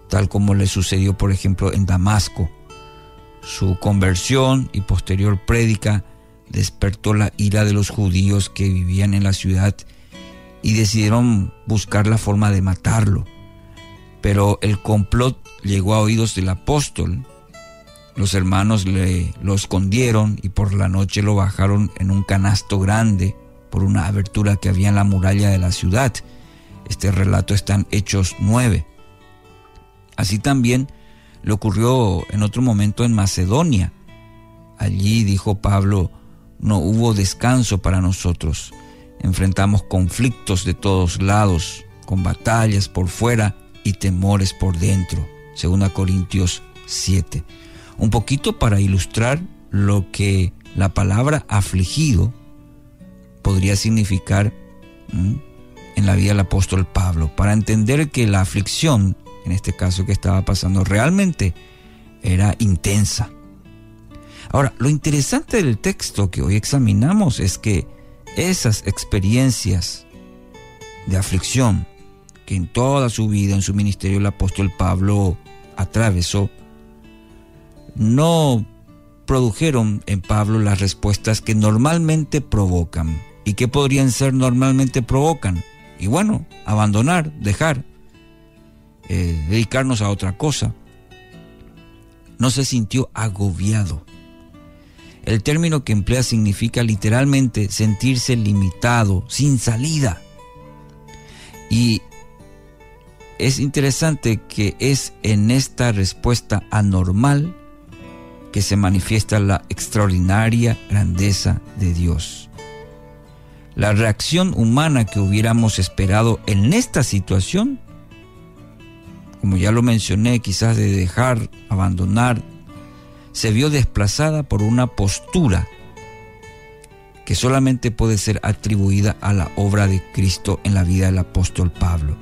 tal como le sucedió por ejemplo en Damasco. Su conversión y posterior prédica despertó la ira de los judíos que vivían en la ciudad y decidieron buscar la forma de matarlo. Pero el complot llegó a oídos del apóstol. Los hermanos le, lo escondieron y por la noche lo bajaron en un canasto grande por una abertura que había en la muralla de la ciudad. Este relato está en Hechos 9. Así también le ocurrió en otro momento en Macedonia. Allí dijo Pablo, no hubo descanso para nosotros. Enfrentamos conflictos de todos lados, con batallas por fuera y temores por dentro. 2 Corintios 7. Un poquito para ilustrar lo que la palabra afligido podría significar en la vida del apóstol Pablo, para entender que la aflicción, en este caso que estaba pasando, realmente era intensa. Ahora, lo interesante del texto que hoy examinamos es que esas experiencias de aflicción que en toda su vida, en su ministerio, el apóstol Pablo atravesó, no produjeron en Pablo las respuestas que normalmente provocan. ¿Y que podrían ser normalmente provocan? Y bueno, abandonar, dejar, eh, dedicarnos a otra cosa. No se sintió agobiado. El término que emplea significa literalmente sentirse limitado, sin salida. Y es interesante que es en esta respuesta anormal que se manifiesta la extraordinaria grandeza de Dios. La reacción humana que hubiéramos esperado en esta situación, como ya lo mencioné, quizás de dejar, abandonar, se vio desplazada por una postura que solamente puede ser atribuida a la obra de Cristo en la vida del apóstol Pablo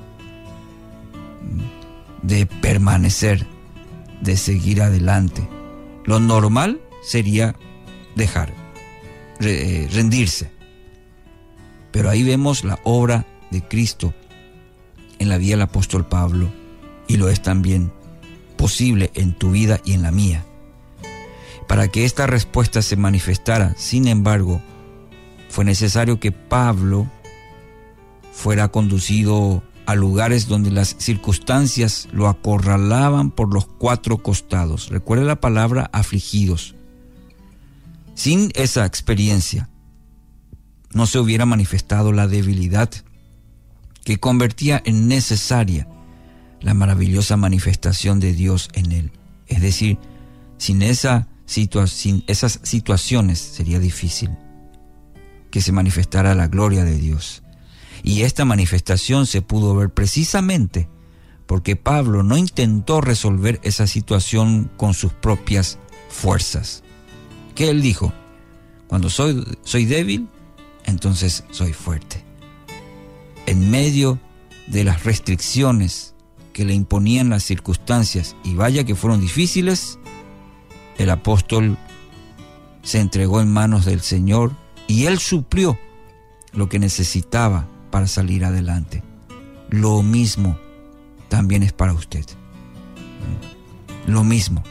de permanecer, de seguir adelante. Lo normal sería dejar, eh, rendirse. Pero ahí vemos la obra de Cristo en la vida del apóstol Pablo y lo es también posible en tu vida y en la mía. Para que esta respuesta se manifestara, sin embargo, fue necesario que Pablo fuera conducido a lugares donde las circunstancias lo acorralaban por los cuatro costados. Recuerde la palabra afligidos. Sin esa experiencia, no se hubiera manifestado la debilidad que convertía en necesaria la maravillosa manifestación de Dios en él. Es decir, sin, esa sin esas situaciones sería difícil que se manifestara la gloria de Dios. Y esta manifestación se pudo ver precisamente porque Pablo no intentó resolver esa situación con sus propias fuerzas. ¿Qué él dijo? Cuando soy, soy débil, entonces soy fuerte. En medio de las restricciones que le imponían las circunstancias, y vaya que fueron difíciles, el apóstol se entregó en manos del Señor y él suplió lo que necesitaba para salir adelante. Lo mismo también es para usted. Lo mismo.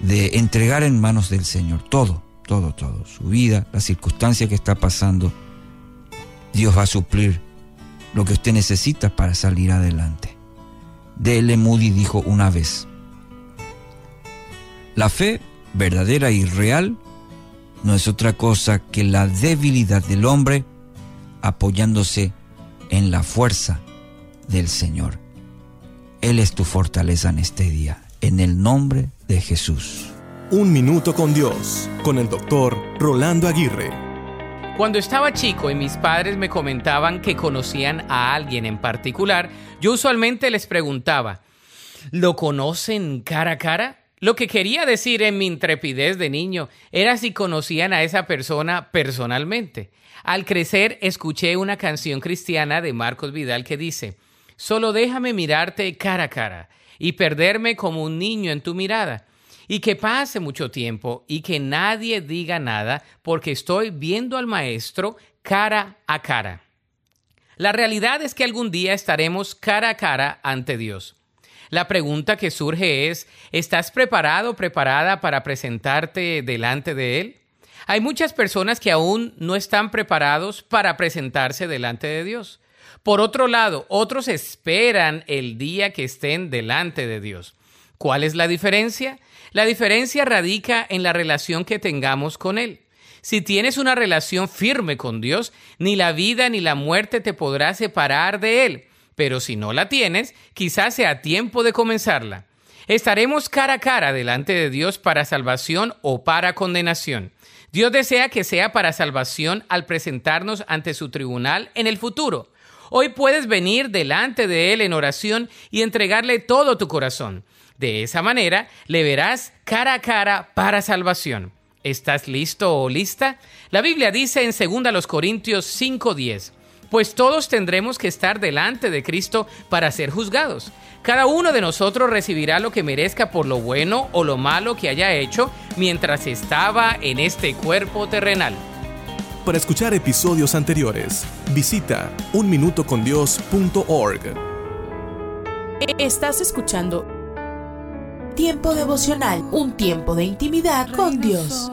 De entregar en manos del Señor todo, todo, todo. Su vida, la circunstancia que está pasando. Dios va a suplir lo que usted necesita para salir adelante. D.L. Moody dijo una vez, la fe verdadera y real no es otra cosa que la debilidad del hombre apoyándose en la fuerza del Señor. Él es tu fortaleza en este día, en el nombre de Jesús. Un minuto con Dios, con el doctor Rolando Aguirre. Cuando estaba chico y mis padres me comentaban que conocían a alguien en particular, yo usualmente les preguntaba, ¿lo conocen cara a cara? Lo que quería decir en mi intrepidez de niño era si conocían a esa persona personalmente. Al crecer escuché una canción cristiana de Marcos Vidal que dice, Solo déjame mirarte cara a cara y perderme como un niño en tu mirada. Y que pase mucho tiempo y que nadie diga nada porque estoy viendo al Maestro cara a cara. La realidad es que algún día estaremos cara a cara ante Dios. La pregunta que surge es, ¿estás preparado preparada para presentarte delante de Él? Hay muchas personas que aún no están preparados para presentarse delante de Dios. Por otro lado, otros esperan el día que estén delante de Dios. ¿Cuál es la diferencia? La diferencia radica en la relación que tengamos con Él. Si tienes una relación firme con Dios, ni la vida ni la muerte te podrá separar de Él. Pero si no la tienes, quizás sea tiempo de comenzarla. Estaremos cara a cara delante de Dios para salvación o para condenación. Dios desea que sea para salvación al presentarnos ante su tribunal en el futuro. Hoy puedes venir delante de Él en oración y entregarle todo tu corazón. De esa manera le verás cara a cara para salvación. ¿Estás listo o lista? La Biblia dice en 2 Corintios 5:10, pues todos tendremos que estar delante de Cristo para ser juzgados. Cada uno de nosotros recibirá lo que merezca por lo bueno o lo malo que haya hecho mientras estaba en este cuerpo terrenal. Para escuchar episodios anteriores, visita unminutocondios.org. Estás escuchando Tiempo devocional, un tiempo de intimidad con Dios.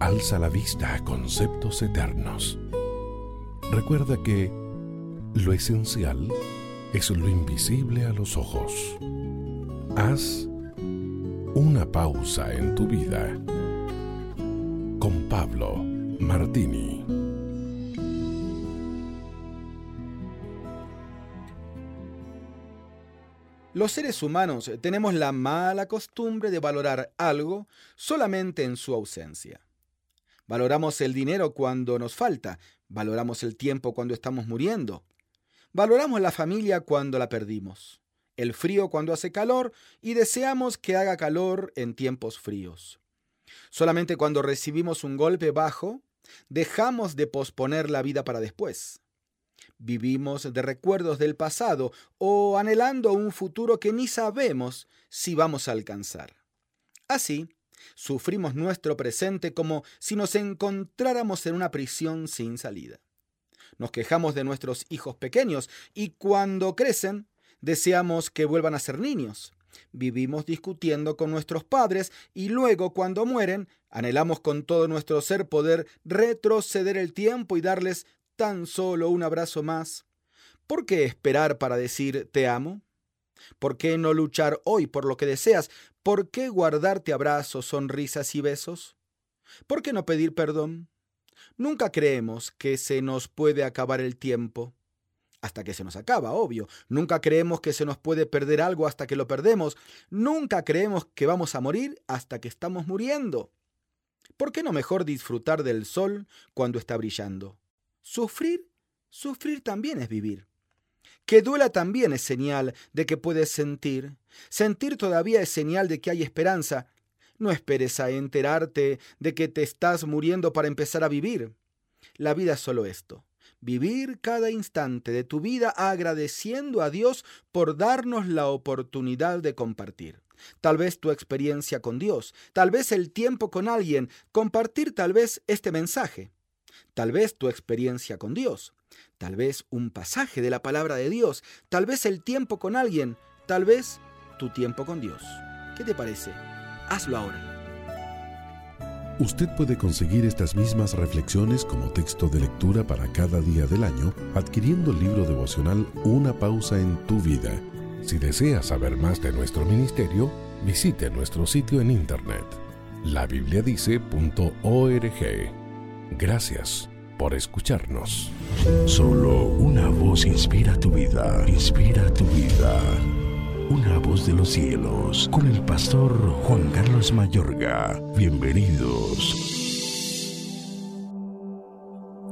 Alza la vista a conceptos eternos. Recuerda que lo esencial es lo invisible a los ojos. Haz una pausa en tu vida. Con Pablo Martini. Los seres humanos tenemos la mala costumbre de valorar algo solamente en su ausencia. Valoramos el dinero cuando nos falta, valoramos el tiempo cuando estamos muriendo, valoramos la familia cuando la perdimos, el frío cuando hace calor y deseamos que haga calor en tiempos fríos. Solamente cuando recibimos un golpe bajo, dejamos de posponer la vida para después. Vivimos de recuerdos del pasado o anhelando un futuro que ni sabemos si vamos a alcanzar. Así, sufrimos nuestro presente como si nos encontráramos en una prisión sin salida. Nos quejamos de nuestros hijos pequeños y cuando crecen deseamos que vuelvan a ser niños. Vivimos discutiendo con nuestros padres y luego cuando mueren anhelamos con todo nuestro ser poder retroceder el tiempo y darles tan solo un abrazo más. ¿Por qué esperar para decir te amo? ¿Por qué no luchar hoy por lo que deseas? ¿Por qué guardarte abrazos, sonrisas y besos? ¿Por qué no pedir perdón? Nunca creemos que se nos puede acabar el tiempo. Hasta que se nos acaba, obvio. Nunca creemos que se nos puede perder algo hasta que lo perdemos. Nunca creemos que vamos a morir hasta que estamos muriendo. ¿Por qué no mejor disfrutar del sol cuando está brillando? Sufrir, sufrir también es vivir. Que duela también es señal de que puedes sentir. Sentir todavía es señal de que hay esperanza. No esperes a enterarte de que te estás muriendo para empezar a vivir. La vida es solo esto. Vivir cada instante de tu vida agradeciendo a Dios por darnos la oportunidad de compartir. Tal vez tu experiencia con Dios, tal vez el tiempo con alguien, compartir tal vez este mensaje, tal vez tu experiencia con Dios, tal vez un pasaje de la palabra de Dios, tal vez el tiempo con alguien, tal vez tu tiempo con Dios. ¿Qué te parece? Hazlo ahora. Usted puede conseguir estas mismas reflexiones como texto de lectura para cada día del año adquiriendo el libro devocional Una pausa en tu vida. Si desea saber más de nuestro ministerio, visite nuestro sitio en internet labibliadice.org. Gracias por escucharnos. Solo una voz inspira tu vida, inspira tu vida. Una voz de los cielos, con el pastor Juan Carlos Mayorga. Bienvenidos.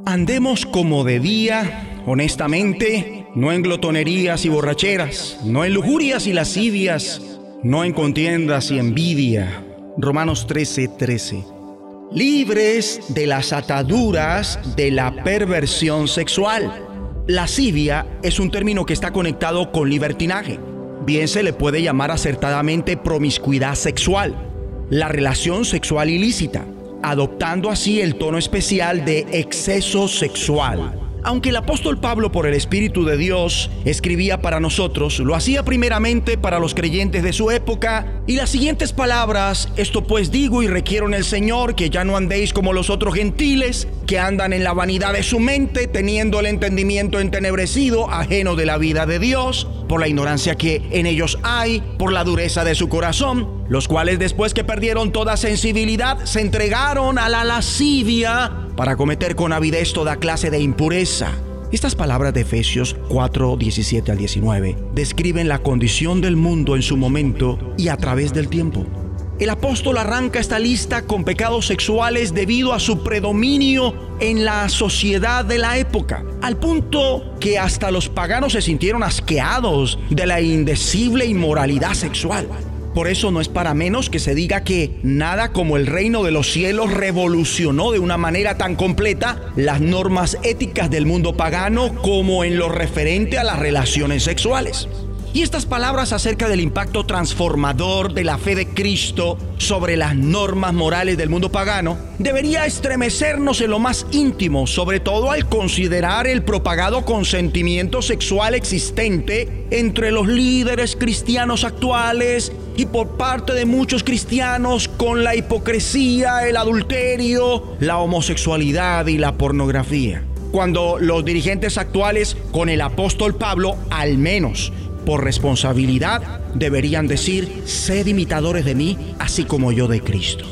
Andemos como de día, honestamente, no en glotonerías y borracheras, no en lujurias y lascivias, no en contiendas y envidia. Romanos 13, 13. Libres de las ataduras de la perversión sexual. Lascivia es un término que está conectado con libertinaje bien se le puede llamar acertadamente promiscuidad sexual, la relación sexual ilícita, adoptando así el tono especial de exceso sexual. Aunque el apóstol Pablo por el Espíritu de Dios escribía para nosotros, lo hacía primeramente para los creyentes de su época y las siguientes palabras, esto pues digo y requiero en el Señor que ya no andéis como los otros gentiles, que andan en la vanidad de su mente, teniendo el entendimiento entenebrecido, ajeno de la vida de Dios, por la ignorancia que en ellos hay, por la dureza de su corazón, los cuales después que perdieron toda sensibilidad se entregaron a la lascivia para cometer con avidez toda clase de impureza. Estas palabras de Efesios 4, 17 al 19 describen la condición del mundo en su momento y a través del tiempo. El apóstol arranca esta lista con pecados sexuales debido a su predominio en la sociedad de la época, al punto que hasta los paganos se sintieron asqueados de la indecible inmoralidad sexual. Por eso no es para menos que se diga que nada como el reino de los cielos revolucionó de una manera tan completa las normas éticas del mundo pagano como en lo referente a las relaciones sexuales. Y estas palabras acerca del impacto transformador de la fe de Cristo sobre las normas morales del mundo pagano debería estremecernos en lo más íntimo, sobre todo al considerar el propagado consentimiento sexual existente entre los líderes cristianos actuales y por parte de muchos cristianos con la hipocresía, el adulterio, la homosexualidad y la pornografía. Cuando los dirigentes actuales con el apóstol Pablo al menos por responsabilidad, deberían decir, sed imitadores de mí, así como yo de Cristo.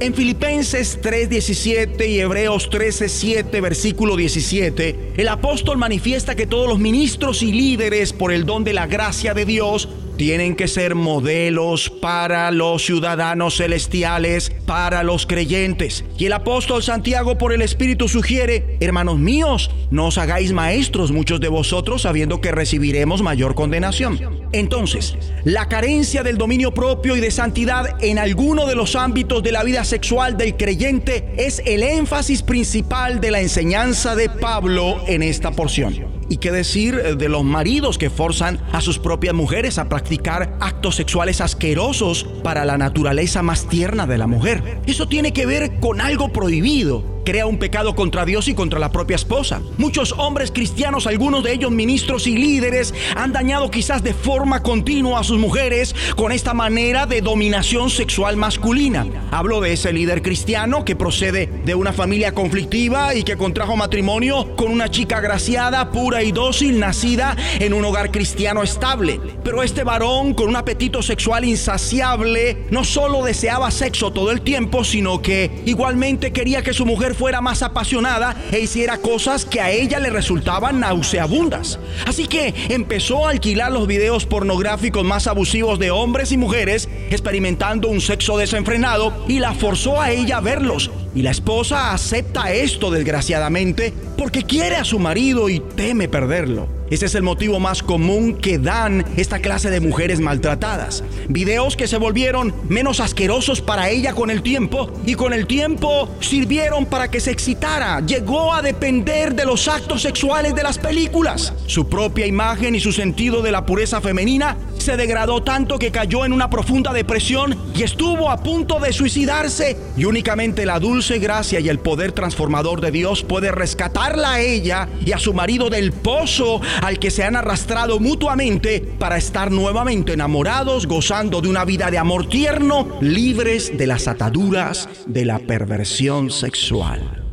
En Filipenses 3:17 y Hebreos 13:7, versículo 17, el apóstol manifiesta que todos los ministros y líderes, por el don de la gracia de Dios, tienen que ser modelos para los ciudadanos celestiales, para los creyentes. Y el apóstol Santiago por el Espíritu sugiere, hermanos míos, no os hagáis maestros muchos de vosotros sabiendo que recibiremos mayor condenación. Entonces, la carencia del dominio propio y de santidad en alguno de los ámbitos de la vida sexual del creyente es el énfasis principal de la enseñanza de Pablo en esta porción. ¿Y qué decir de los maridos que forzan a sus propias mujeres a practicar actos sexuales asquerosos para la naturaleza más tierna de la mujer? Eso tiene que ver con algo prohibido crea un pecado contra Dios y contra la propia esposa. Muchos hombres cristianos, algunos de ellos ministros y líderes, han dañado quizás de forma continua a sus mujeres con esta manera de dominación sexual masculina. Hablo de ese líder cristiano que procede de una familia conflictiva y que contrajo matrimonio con una chica agraciada, pura y dócil, nacida en un hogar cristiano estable. Pero este varón con un apetito sexual insaciable no solo deseaba sexo todo el tiempo, sino que igualmente quería que su mujer fuera más apasionada e hiciera cosas que a ella le resultaban nauseabundas. Así que empezó a alquilar los videos pornográficos más abusivos de hombres y mujeres, experimentando un sexo desenfrenado y la forzó a ella a verlos Y la esposa acepta esto desgraciadamente porque quiere a su marido y teme perderlo. Ese es el motivo más común que dan esta clase de mujeres maltratadas. Videos que se volvieron menos asquerosos para ella con el tiempo y con el tiempo sirvieron para que se excitara. Llegó a depender de los actos sexuales de las películas. Su propia imagen y su sentido de la pureza femenina se degradó tanto que cayó en una profunda depresión y estuvo a punto de suicidarse. Y únicamente la dulce gracia y el poder transformador de Dios puede rescatarla a ella y a su marido del pozo al que se han arrastrado mutuamente para estar nuevamente enamorados, gozando de una vida de amor tierno, libres de las ataduras de la perversión sexual.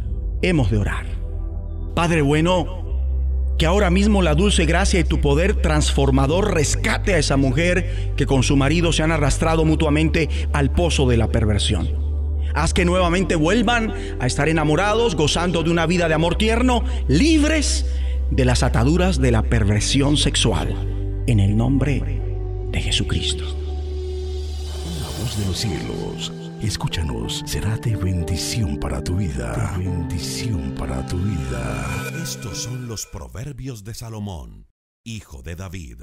Hemos de orar. Padre bueno, que ahora mismo la dulce gracia y tu poder transformador rescate a esa mujer que con su marido se han arrastrado mutuamente al pozo de la perversión. Haz que nuevamente vuelvan a estar enamorados, gozando de una vida de amor tierno, libres de las ataduras de la perversión sexual. En el nombre de Jesucristo. La voz de los cielos, escúchanos, será de bendición para tu vida. De bendición para tu vida. Estos son los proverbios de Salomón, hijo de David.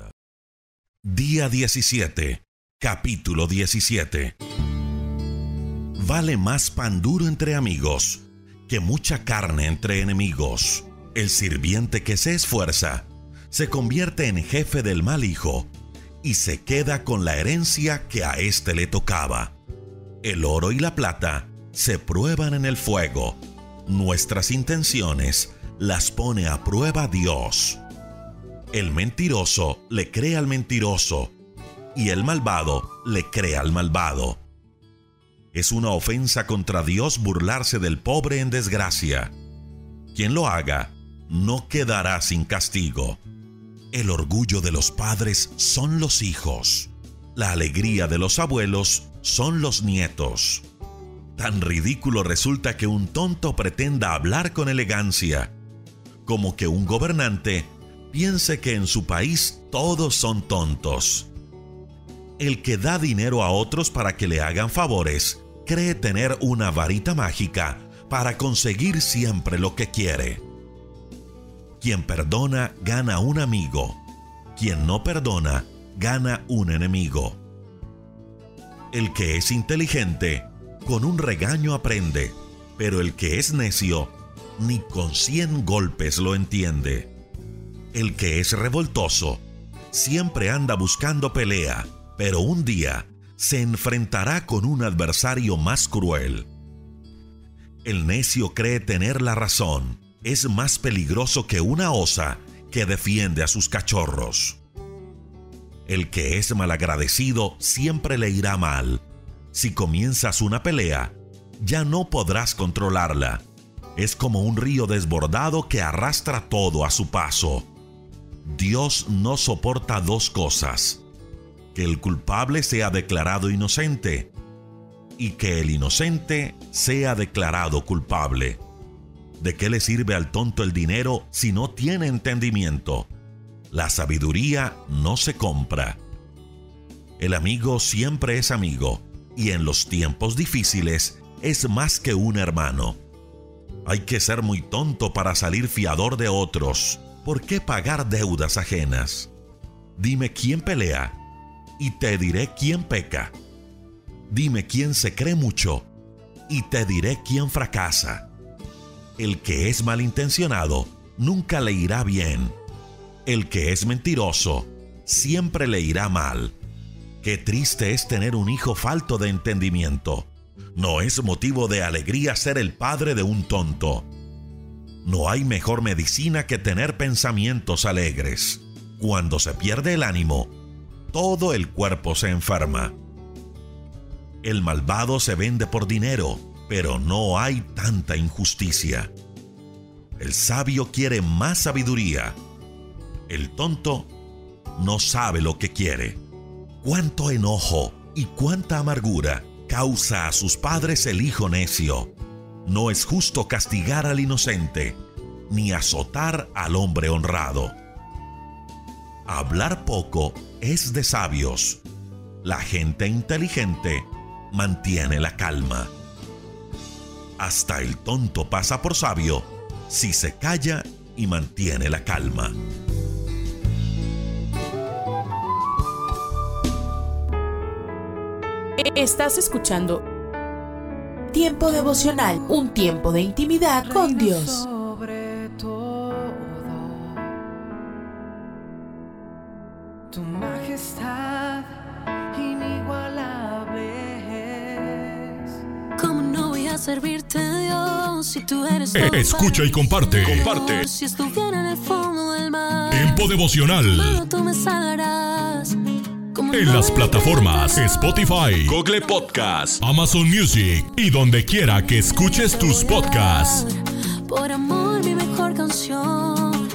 Día 17, capítulo 17. Vale más pan duro entre amigos que mucha carne entre enemigos. El sirviente que se esfuerza se convierte en jefe del mal hijo y se queda con la herencia que a éste le tocaba. El oro y la plata se prueban en el fuego. Nuestras intenciones las pone a prueba Dios. El mentiroso le cree al mentiroso y el malvado le cree al malvado. Es una ofensa contra Dios burlarse del pobre en desgracia. Quien lo haga no quedará sin castigo. El orgullo de los padres son los hijos. La alegría de los abuelos son los nietos. Tan ridículo resulta que un tonto pretenda hablar con elegancia, como que un gobernante piense que en su país todos son tontos. El que da dinero a otros para que le hagan favores cree tener una varita mágica para conseguir siempre lo que quiere. Quien perdona gana un amigo. Quien no perdona gana un enemigo. El que es inteligente, con un regaño aprende, pero el que es necio, ni con cien golpes lo entiende. El que es revoltoso, siempre anda buscando pelea, pero un día se enfrentará con un adversario más cruel. El necio cree tener la razón, es más peligroso que una osa que defiende a sus cachorros. El que es malagradecido siempre le irá mal. Si comienzas una pelea, ya no podrás controlarla. Es como un río desbordado que arrastra todo a su paso. Dios no soporta dos cosas. Que el culpable sea declarado inocente y que el inocente sea declarado culpable. ¿De qué le sirve al tonto el dinero si no tiene entendimiento? La sabiduría no se compra. El amigo siempre es amigo y en los tiempos difíciles es más que un hermano. Hay que ser muy tonto para salir fiador de otros. ¿Por qué pagar deudas ajenas? Dime quién pelea y te diré quién peca. Dime quién se cree mucho y te diré quién fracasa. El que es malintencionado nunca le irá bien. El que es mentiroso siempre le irá mal. Qué triste es tener un hijo falto de entendimiento. No es motivo de alegría ser el padre de un tonto. No hay mejor medicina que tener pensamientos alegres. Cuando se pierde el ánimo, todo el cuerpo se enferma. El malvado se vende por dinero, pero no hay tanta injusticia. El sabio quiere más sabiduría. El tonto no sabe lo que quiere. Cuánto enojo y cuánta amargura causa a sus padres el hijo necio. No es justo castigar al inocente, ni azotar al hombre honrado. Hablar poco es de sabios. La gente inteligente mantiene la calma. Hasta el tonto pasa por sabio si se calla y mantiene la calma. Estás escuchando Tiempo devocional, un tiempo de intimidad con Dios. Servirte, Dios, si tú eres todo Escucha y comparte. Comparte. Si estuviera en el fondo del mar, Tiempo devocional. tú me salvarás. ¿Cómo En no las plataformas? Spotify, Google Podcast, Amazon Music y donde quiera que escuches tus podcasts. Por amor, mi mejor canción.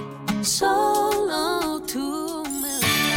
Solo